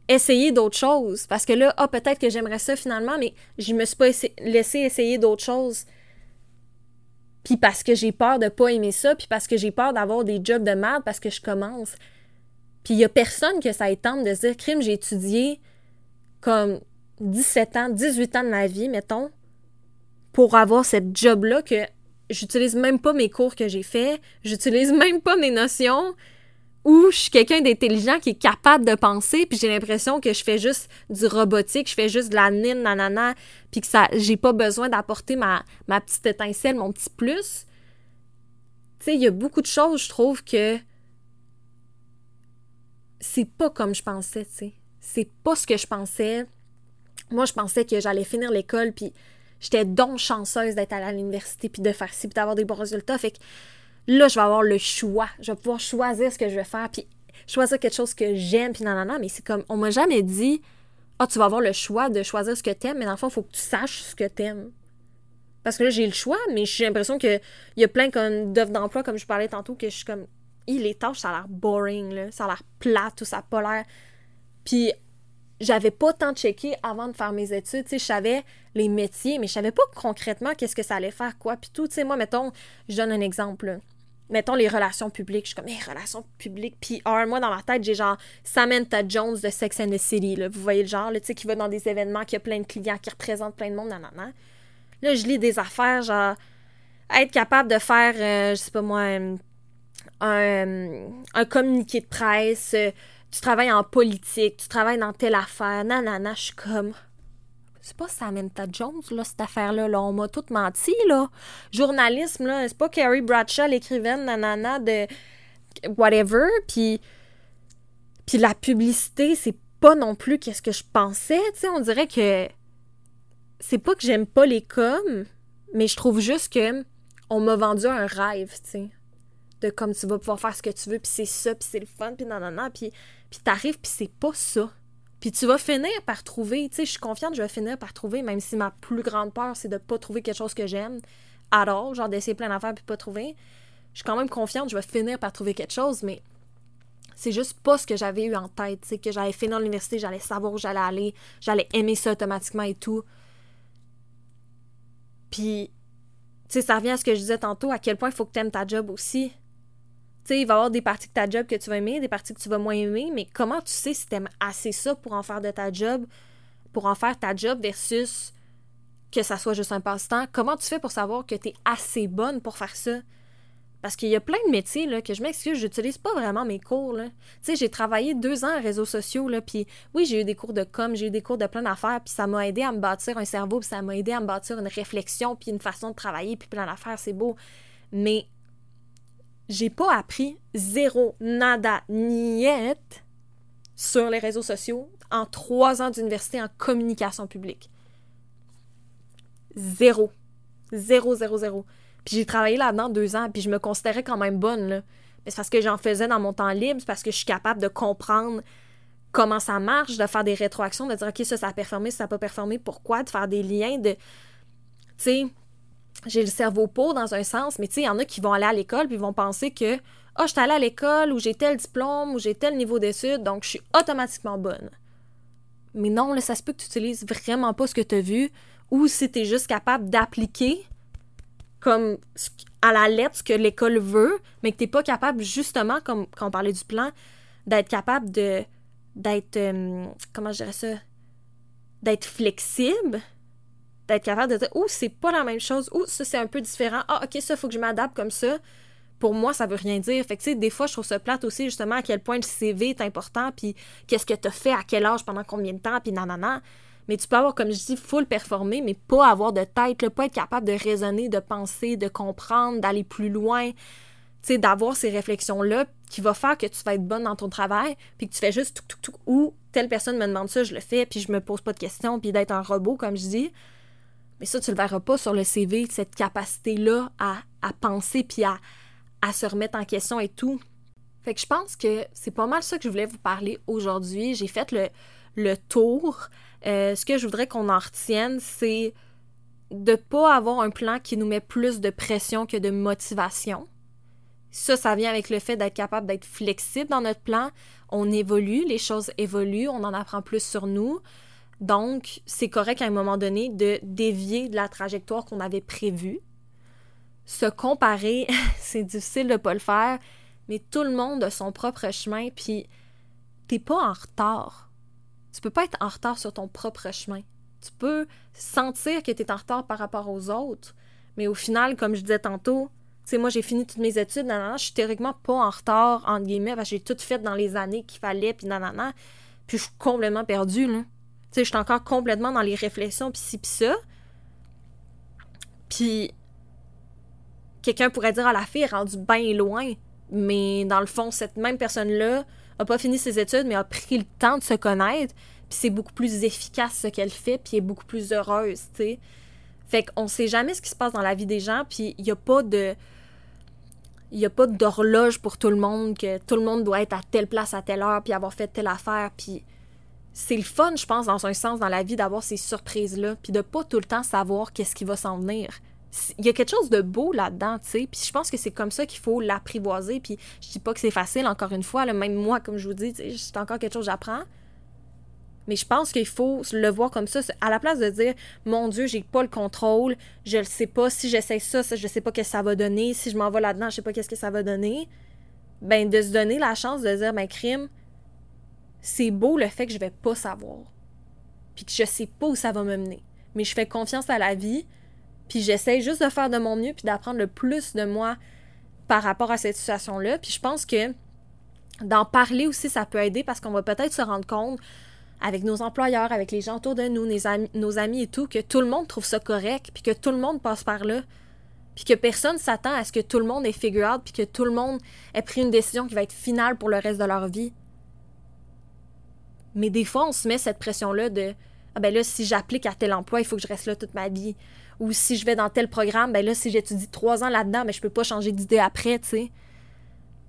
essayer d'autres choses. Parce que là, ah, peut-être que j'aimerais ça finalement, mais je me suis pas laissé essayer d'autres choses. Puis parce que j'ai peur de pas aimer ça, puis parce que j'ai peur d'avoir des jobs de merde parce que je commence. Puis il y a personne que ça étende de se dire, crime, j'ai étudié comme 17 ans, 18 ans de ma vie, mettons, pour avoir cette job-là que j'utilise même pas mes cours que j'ai faits, j'utilise même pas mes notions, ou je suis quelqu'un d'intelligent qui est capable de penser, puis j'ai l'impression que je fais juste du robotique, je fais juste de la nine, nanana, puis que ça, j'ai pas besoin d'apporter ma, ma petite étincelle, mon petit plus. Tu sais, il y a beaucoup de choses, je trouve, que c'est pas comme je pensais, tu sais c'est pas ce que je pensais. Moi, je pensais que j'allais finir l'école, puis j'étais donc chanceuse d'être à l'université, puis de faire ci, puis d'avoir des bons résultats. Fait que là, je vais avoir le choix. Je vais pouvoir choisir ce que je vais faire, puis choisir quelque chose que j'aime, puis nanana. Mais c'est comme, on m'a jamais dit, ah, tu vas avoir le choix de choisir ce que t'aimes, mais dans le fond, il faut que tu saches ce que t'aimes. Parce que là, j'ai le choix, mais j'ai l'impression qu'il y a plein d'offres d'emploi, comme je parlais tantôt, que je suis comme, les tâches, ça a l'air boring, là. ça a l'air plate, tout ça n'a pas l'air puis j'avais pas tant checké avant de faire mes études. Tu sais, je savais les métiers, mais je savais pas concrètement qu'est-ce que ça allait faire, quoi. Puis tout, tu sais, moi, mettons, je donne un exemple. Mettons les relations publiques. Je suis comme, les relations publiques. Puis, moi, dans ma tête, j'ai genre Samantha Jones de Sex and the City. Là. Vous voyez le genre, tu sais, qui va dans des événements, qui a plein de clients, qui représente plein de monde, nanana. Là, je lis des affaires, genre, être capable de faire, euh, je sais pas moi, un, un communiqué de presse, euh, tu travailles en politique, tu travailles dans telle affaire, nanana, je suis comme. C'est pas Samantha Jones, là, cette affaire-là. Là. On m'a tout menti, là. Journalisme, là, c'est pas Carrie Bradshaw, l'écrivaine, nanana, de whatever. Puis, puis la publicité, c'est pas non plus qu'est-ce que je pensais. Tu sais, on dirait que c'est pas que j'aime pas les coms, mais je trouve juste que on m'a vendu un rêve, tu sais. De comme tu vas pouvoir faire ce que tu veux, puis c'est ça, puis c'est le fun, puis nanana. Puis puis t'arrives, puis c'est pas ça. Puis tu vas finir par trouver, tu sais, je suis confiante, je vais finir par trouver, même si ma plus grande peur, c'est de pas trouver quelque chose que j'aime, alors, genre d'essayer plein d'affaires puis pas trouver. Je suis quand même confiante, je vais finir par trouver quelque chose, mais c'est juste pas ce que j'avais eu en tête, tu sais, que j'allais finir l'université, j'allais savoir où j'allais aller, j'allais aimer ça automatiquement et tout. Puis sais, ça revient à ce que je disais tantôt, à quel point il faut que tu aimes ta job aussi. Tu sais, il va y avoir des parties de ta job que tu vas aimer, des parties que tu vas moins aimer, mais comment tu sais si tu aimes assez ça pour en faire de ta job, pour en faire ta job versus que ça soit juste un passe-temps? Comment tu fais pour savoir que tu es assez bonne pour faire ça? Parce qu'il y a plein de métiers là, que je m'excuse, j'utilise pas vraiment mes cours. Tu sais, j'ai travaillé deux ans en réseaux sociaux, là, puis oui, j'ai eu des cours de com, j'ai eu des cours de plein d'affaires, puis ça m'a aidé à me bâtir un cerveau, puis ça m'a aidé à me bâtir une réflexion, puis une façon de travailler, puis plein d'affaires, c'est beau. Mais j'ai pas appris zéro, nada, niet sur les réseaux sociaux en trois ans d'université en communication publique. Zéro. Zéro, zéro, zéro. Puis j'ai travaillé là-dedans deux ans, puis je me considérais quand même bonne, là. Mais c'est parce que j'en faisais dans mon temps libre, c'est parce que je suis capable de comprendre comment ça marche, de faire des rétroactions, de dire, OK, ça, ça a performé, ça n'a pas performé, pourquoi, de faire des liens, de... Tu sais, j'ai le cerveau pour dans un sens, mais tu sais, il y en a qui vont aller à l'école puis vont penser que, ah, oh, je suis allée à l'école, ou j'ai tel diplôme, ou j'ai tel niveau d'études, donc je suis automatiquement bonne. Mais non, là, ça se peut que tu utilises vraiment pas ce que tu as vu, ou si tu es juste capable d'appliquer comme à la lettre ce que l'école veut, mais que tu n'es pas capable, justement, comme quand on parlait du plan, d'être capable de. d'être. Euh, comment je dirais ça? D'être flexible, d'être capable de dire, oh, c'est pas la même chose, ou ça, c'est un peu différent. Ah, ok, ça, faut que je m'adapte comme ça. Pour moi, ça veut rien dire. Fait que, tu sais, des fois, je trouve ça plate aussi, justement, à quel point le CV est important, puis qu'est-ce que tu as fait, à quel âge, pendant combien de temps, puis nanana. Mais tu peux avoir, comme je dis, full performer, mais pas avoir de tête, là, pas être capable de raisonner, de penser, de comprendre, d'aller plus loin. Tu sais, d'avoir ces réflexions-là qui va faire que tu vas être bonne dans ton travail, puis que tu fais juste tout, tout, tout, ou telle personne me demande ça, je le fais, puis je me pose pas de questions, puis d'être un robot, comme je dis. Mais ça, tu le verras pas sur le CV, cette capacité-là à, à, penser, puis à, à se remettre en question et tout. Fait que je pense que c'est pas mal ça que je voulais vous parler aujourd'hui. J'ai fait le, le tour. Euh, ce que je voudrais qu'on en retienne, c'est de pas avoir un plan qui nous met plus de pression que de motivation. Ça, ça vient avec le fait d'être capable d'être flexible dans notre plan. On évolue, les choses évoluent, on en apprend plus sur nous. Donc, c'est correct à un moment donné de dévier de la trajectoire qu'on avait prévue. Se comparer, c'est difficile de pas le faire, mais tout le monde a son propre chemin, puis t'es pas en retard tu peux pas être en retard sur ton propre chemin. Tu peux sentir que tu es en retard par rapport aux autres, mais au final, comme je disais tantôt, tu sais, moi, j'ai fini toutes mes études, nanana, je suis théoriquement pas en retard, entre guillemets, parce que j'ai tout fait dans les années qu'il fallait, puis nanana, puis je suis complètement perdue, là. Tu sais, je suis encore complètement dans les réflexions, puis ci, puis ça. Puis, quelqu'un pourrait dire, ah, la fille est rendue bien loin, mais dans le fond, cette même personne-là a pas fini ses études, mais a pris le temps de se connaître, puis c'est beaucoup plus efficace ce qu'elle fait, puis est beaucoup plus heureuse, tu sais. Fait qu'on sait jamais ce qui se passe dans la vie des gens, puis il y a pas de... Il n'y a pas d'horloge pour tout le monde, que tout le monde doit être à telle place à telle heure, puis avoir fait telle affaire, puis c'est le fun, je pense, dans un sens, dans la vie, d'avoir ces surprises-là, puis de pas tout le temps savoir qu'est-ce qui va s'en venir il y a quelque chose de beau là-dedans, tu sais. Puis je pense que c'est comme ça qu'il faut l'apprivoiser. Puis je dis pas que c'est facile, encore une fois. même moi, comme je vous dis, c'est encore quelque chose que j'apprends. Mais je pense qu'il faut le voir comme ça. À la place de dire, mon Dieu, j'ai pas le contrôle, je le sais pas. Si j'essaie ça, ça, je sais pas ce que ça va donner. Si je m'en vais là-dedans, je sais pas qu'est-ce que ça va donner. Ben, de se donner la chance de dire, ben, crime, c'est beau le fait que je vais pas savoir. Puis que je sais pas où ça va me mener. Mais je fais confiance à la vie puis j'essaie juste de faire de mon mieux, puis d'apprendre le plus de moi par rapport à cette situation-là. Puis je pense que d'en parler aussi, ça peut aider parce qu'on va peut-être se rendre compte avec nos employeurs, avec les gens autour de nous, nos amis, et tout, que tout le monde trouve ça correct, puis que tout le monde passe par là, puis que personne s'attend à ce que tout le monde ait figure puis que tout le monde ait pris une décision qui va être finale pour le reste de leur vie. Mais des fois, on se met cette pression-là de ah ben là, si j'applique à tel emploi, il faut que je reste là toute ma vie. Ou si je vais dans tel programme, ben là, si j'étudie trois ans là-dedans, mais ben je peux pas changer d'idée après, tu sais.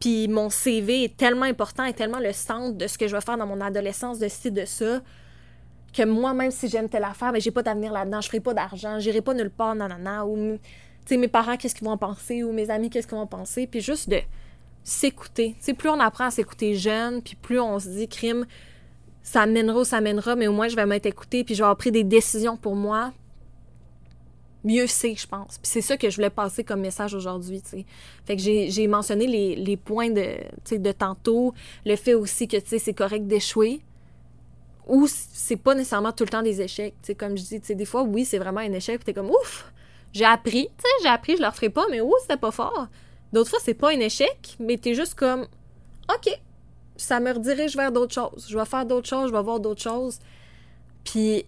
Puis mon CV est tellement important et tellement le centre de ce que je vais faire dans mon adolescence, de ci, de ça, que moi, même si j'aime telle affaire, mais ben j'ai pas d'avenir là-dedans, je ferai pas d'argent, j'irai pas nulle part, nanana, ou, tu sais, mes parents, qu'est-ce qu'ils vont penser, ou mes amis, qu'est-ce qu'ils vont penser, puis juste de s'écouter. Tu sais, plus on apprend à s'écouter jeune, puis plus on se dit, crime, ça mènera ou ça mènera, mais au moins je vais m'être écouté, puis je vais avoir pris des décisions pour moi. mieux c'est, je pense. Puis c'est ça que je voulais passer comme message aujourd'hui, tu sais. Fait que j'ai mentionné les, points de, de tantôt, le fait aussi que, tu sais, c'est correct d'échouer, ou c'est pas nécessairement tout le temps des échecs, tu sais, comme je dis, tu des fois, oui, c'est vraiment un échec, puis t'es comme, ouf, j'ai appris, tu sais, j'ai appris, je le referai pas, mais ouf, c'était pas fort. D'autres fois, c'est pas un échec, mais t'es juste comme, OK, ça me redirige vers d'autres choses. Je vais faire d'autres choses, je vais voir d'autres choses. Puis,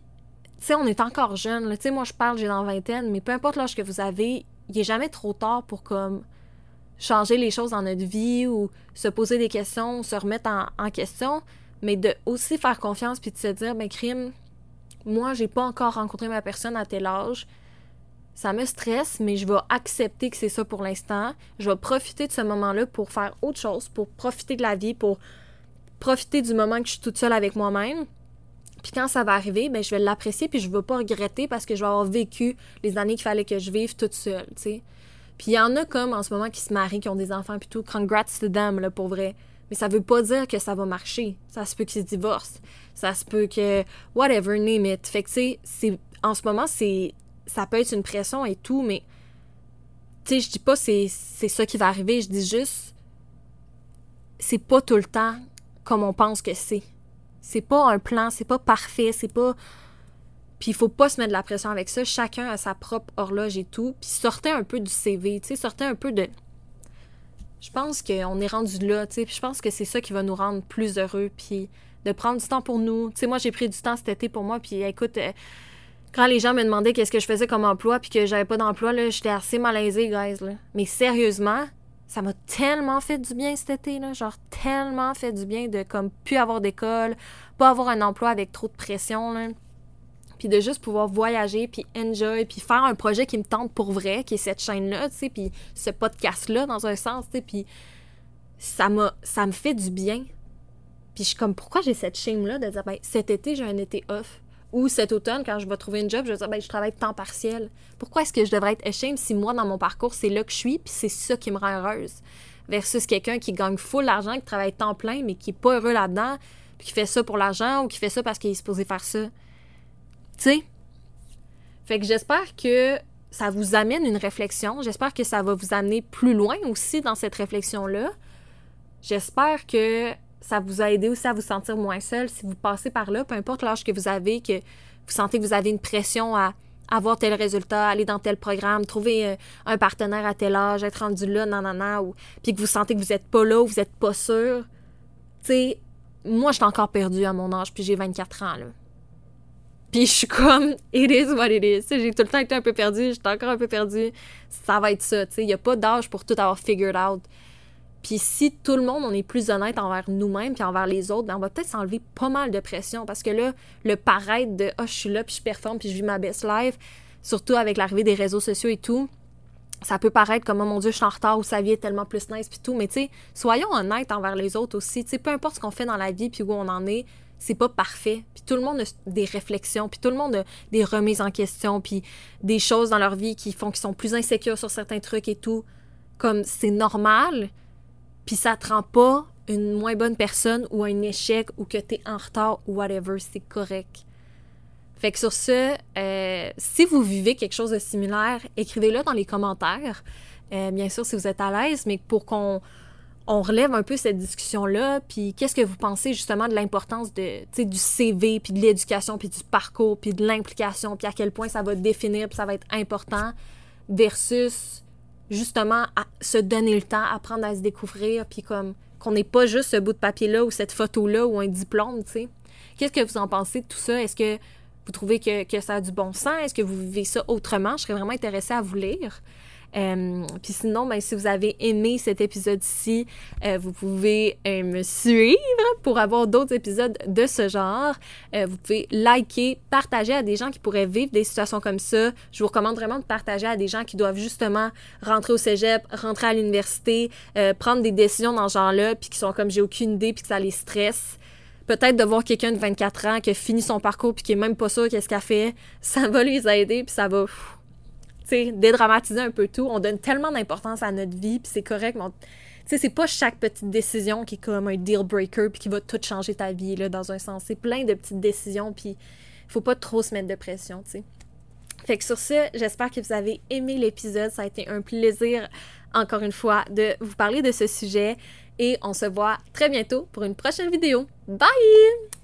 tu sais, on est encore jeune. Tu sais, moi, je parle, j'ai dans vingtaine, mais peu importe l'âge que vous avez, il est jamais trop tard pour, comme, changer les choses dans notre vie ou se poser des questions, se remettre en, question, mais de aussi faire confiance puis de se dire, ben, crime, moi, j'ai pas encore rencontré ma personne à tel âge. Ça me stresse, mais je vais accepter que c'est ça pour l'instant. Je vais profiter de ce moment-là pour faire autre chose, pour profiter de la vie, pour profiter du moment que je suis toute seule avec moi-même. Puis quand ça va arriver, ben je vais l'apprécier puis je vais pas regretter parce que je vais avoir vécu les années qu'il fallait que je vive toute seule, tu sais. Puis il y en a comme en ce moment qui se marient, qui ont des enfants puis tout, congrats to them là pour vrai. Mais ça veut pas dire que ça va marcher. Ça se peut qu'ils se divorcent. Ça se peut que whatever name it. Fait que tu sais, en ce moment c'est ça peut être une pression et tout, mais tu sais, je dis pas c'est c'est ça qui va arriver, je dis juste c'est pas tout le temps comme on pense que c'est. C'est pas un plan, c'est pas parfait, c'est pas. Puis il faut pas se mettre de la pression avec ça. Chacun a sa propre horloge et tout. Puis sortez un peu du CV, tu sais, sortez un peu de. Je pense qu'on est rendu là, tu sais. Puis je pense que c'est ça qui va nous rendre plus heureux. Puis de prendre du temps pour nous. Tu sais, moi, j'ai pris du temps cet été pour moi. Puis écoute, euh, quand les gens me demandaient qu'est-ce que je faisais comme emploi, puis que j'avais pas d'emploi, là, j'étais assez malaisée, guys. Mais sérieusement, ça m'a tellement fait du bien cet été, là. Genre, tellement fait du bien de, comme, plus avoir d'école, pas avoir un emploi avec trop de pression, là. Puis de juste pouvoir voyager, puis enjoy, puis faire un projet qui me tente pour vrai, qui est cette chaîne-là, tu sais, puis ce podcast-là, dans un sens, tu sais, puis ça m'a, ça me fait du bien. Puis je suis comme, pourquoi j'ai cette chaîne-là de dire, ben, cet été, j'ai un été off. Ou cet automne, quand je vais trouver une job, je vais dire, ben, je travaille temps partiel. Pourquoi est-ce que je devrais être ashamed si moi, dans mon parcours, c'est là que je suis, puis c'est ça qui me rend heureuse? Versus quelqu'un qui gagne full l'argent, qui travaille temps plein, mais qui est pas heureux là-dedans, puis qui fait ça pour l'argent ou qui fait ça parce qu'il est supposé faire ça. Tu sais? Fait que j'espère que ça vous amène une réflexion. J'espère que ça va vous amener plus loin aussi dans cette réflexion-là. J'espère que ça vous a aidé aussi à vous sentir moins seul si vous passez par là, peu importe l'âge que vous avez, que vous sentez que vous avez une pression à avoir tel résultat, aller dans tel programme, trouver euh, un partenaire à tel âge, être rendu là, non, non, non, ou puis que vous sentez que vous n'êtes pas là ou vous n'êtes pas sûr. Tu sais, moi, je suis encore perdue à mon âge, puis j'ai 24 ans, là. Puis je suis comme, it is what it is. J'ai tout le temps été un peu perdue, j'étais encore un peu perdue. Ça va être ça, tu sais. Il n'y a pas d'âge pour tout avoir figured out. Puis si tout le monde, on est plus honnête envers nous-mêmes puis envers les autres, ben on va peut-être s'enlever pas mal de pression parce que là, le paraître de « Ah, oh, je suis là, puis je performe, puis je vis ma best life », surtout avec l'arrivée des réseaux sociaux et tout, ça peut paraître comme « Oh mon Dieu, je suis en retard » ou « Sa vie est tellement plus nice » puis tout, mais tu sais, soyons honnêtes envers les autres aussi. Tu sais, peu importe ce qu'on fait dans la vie puis où on en est, c'est pas parfait. Puis tout le monde a des réflexions, puis tout le monde a des remises en question, puis des choses dans leur vie qui font qu'ils sont plus insécures sur certains trucs et tout. Comme c'est normal, puis ça te rend pas une moins bonne personne ou un échec ou que tu es en retard ou whatever, c'est correct. Fait que sur ce, euh, si vous vivez quelque chose de similaire, écrivez-le dans les commentaires. Euh, bien sûr, si vous êtes à l'aise, mais pour qu'on on relève un peu cette discussion-là, puis qu'est-ce que vous pensez justement de l'importance du CV, puis de l'éducation, puis du parcours, puis de l'implication, puis à quel point ça va définir, puis ça va être important, versus justement à se donner le temps, apprendre à se découvrir, puis comme qu'on n'ait pas juste ce bout de papier-là ou cette photo-là ou un diplôme, tu sais. Qu'est-ce que vous en pensez de tout ça? Est-ce que vous trouvez que, que ça a du bon sens? Est-ce que vous vivez ça autrement? Je serais vraiment intéressée à vous lire. Euh, puis sinon, ben, si vous avez aimé cet épisode-ci, euh, vous pouvez euh, me suivre pour avoir d'autres épisodes de ce genre. vous pouvez liker, partager à des gens qui pourraient vivre des situations comme ça. Je vous recommande vraiment de partager à des gens qui doivent justement rentrer au cégep, rentrer à l'université, prendre des décisions dans ce genre-là, puis qui sont comme j'ai aucune idée, puis que ça les stresse peut-être de voir quelqu'un de 24 ans qui a fini son parcours puis qui est même pas sûr qu'est-ce qu'il a fait, ça va les aider puis ça va dédramatiser un peu tout. On donne tellement d'importance à notre vie, puis c'est correct, mais sais, c'est pas chaque petite décision qui est comme un deal breaker puis qui va tout changer ta vie, là, dans un sens. C'est plein de petites décisions, puis faut pas trop se mettre de pression, tu sais. Fait que sur ce, j'espère que vous avez aimé l'épisode. Ça a été un plaisir, encore une fois, de vous parler de ce sujet. Et on se voit très bientôt pour une prochaine vidéo. Bye!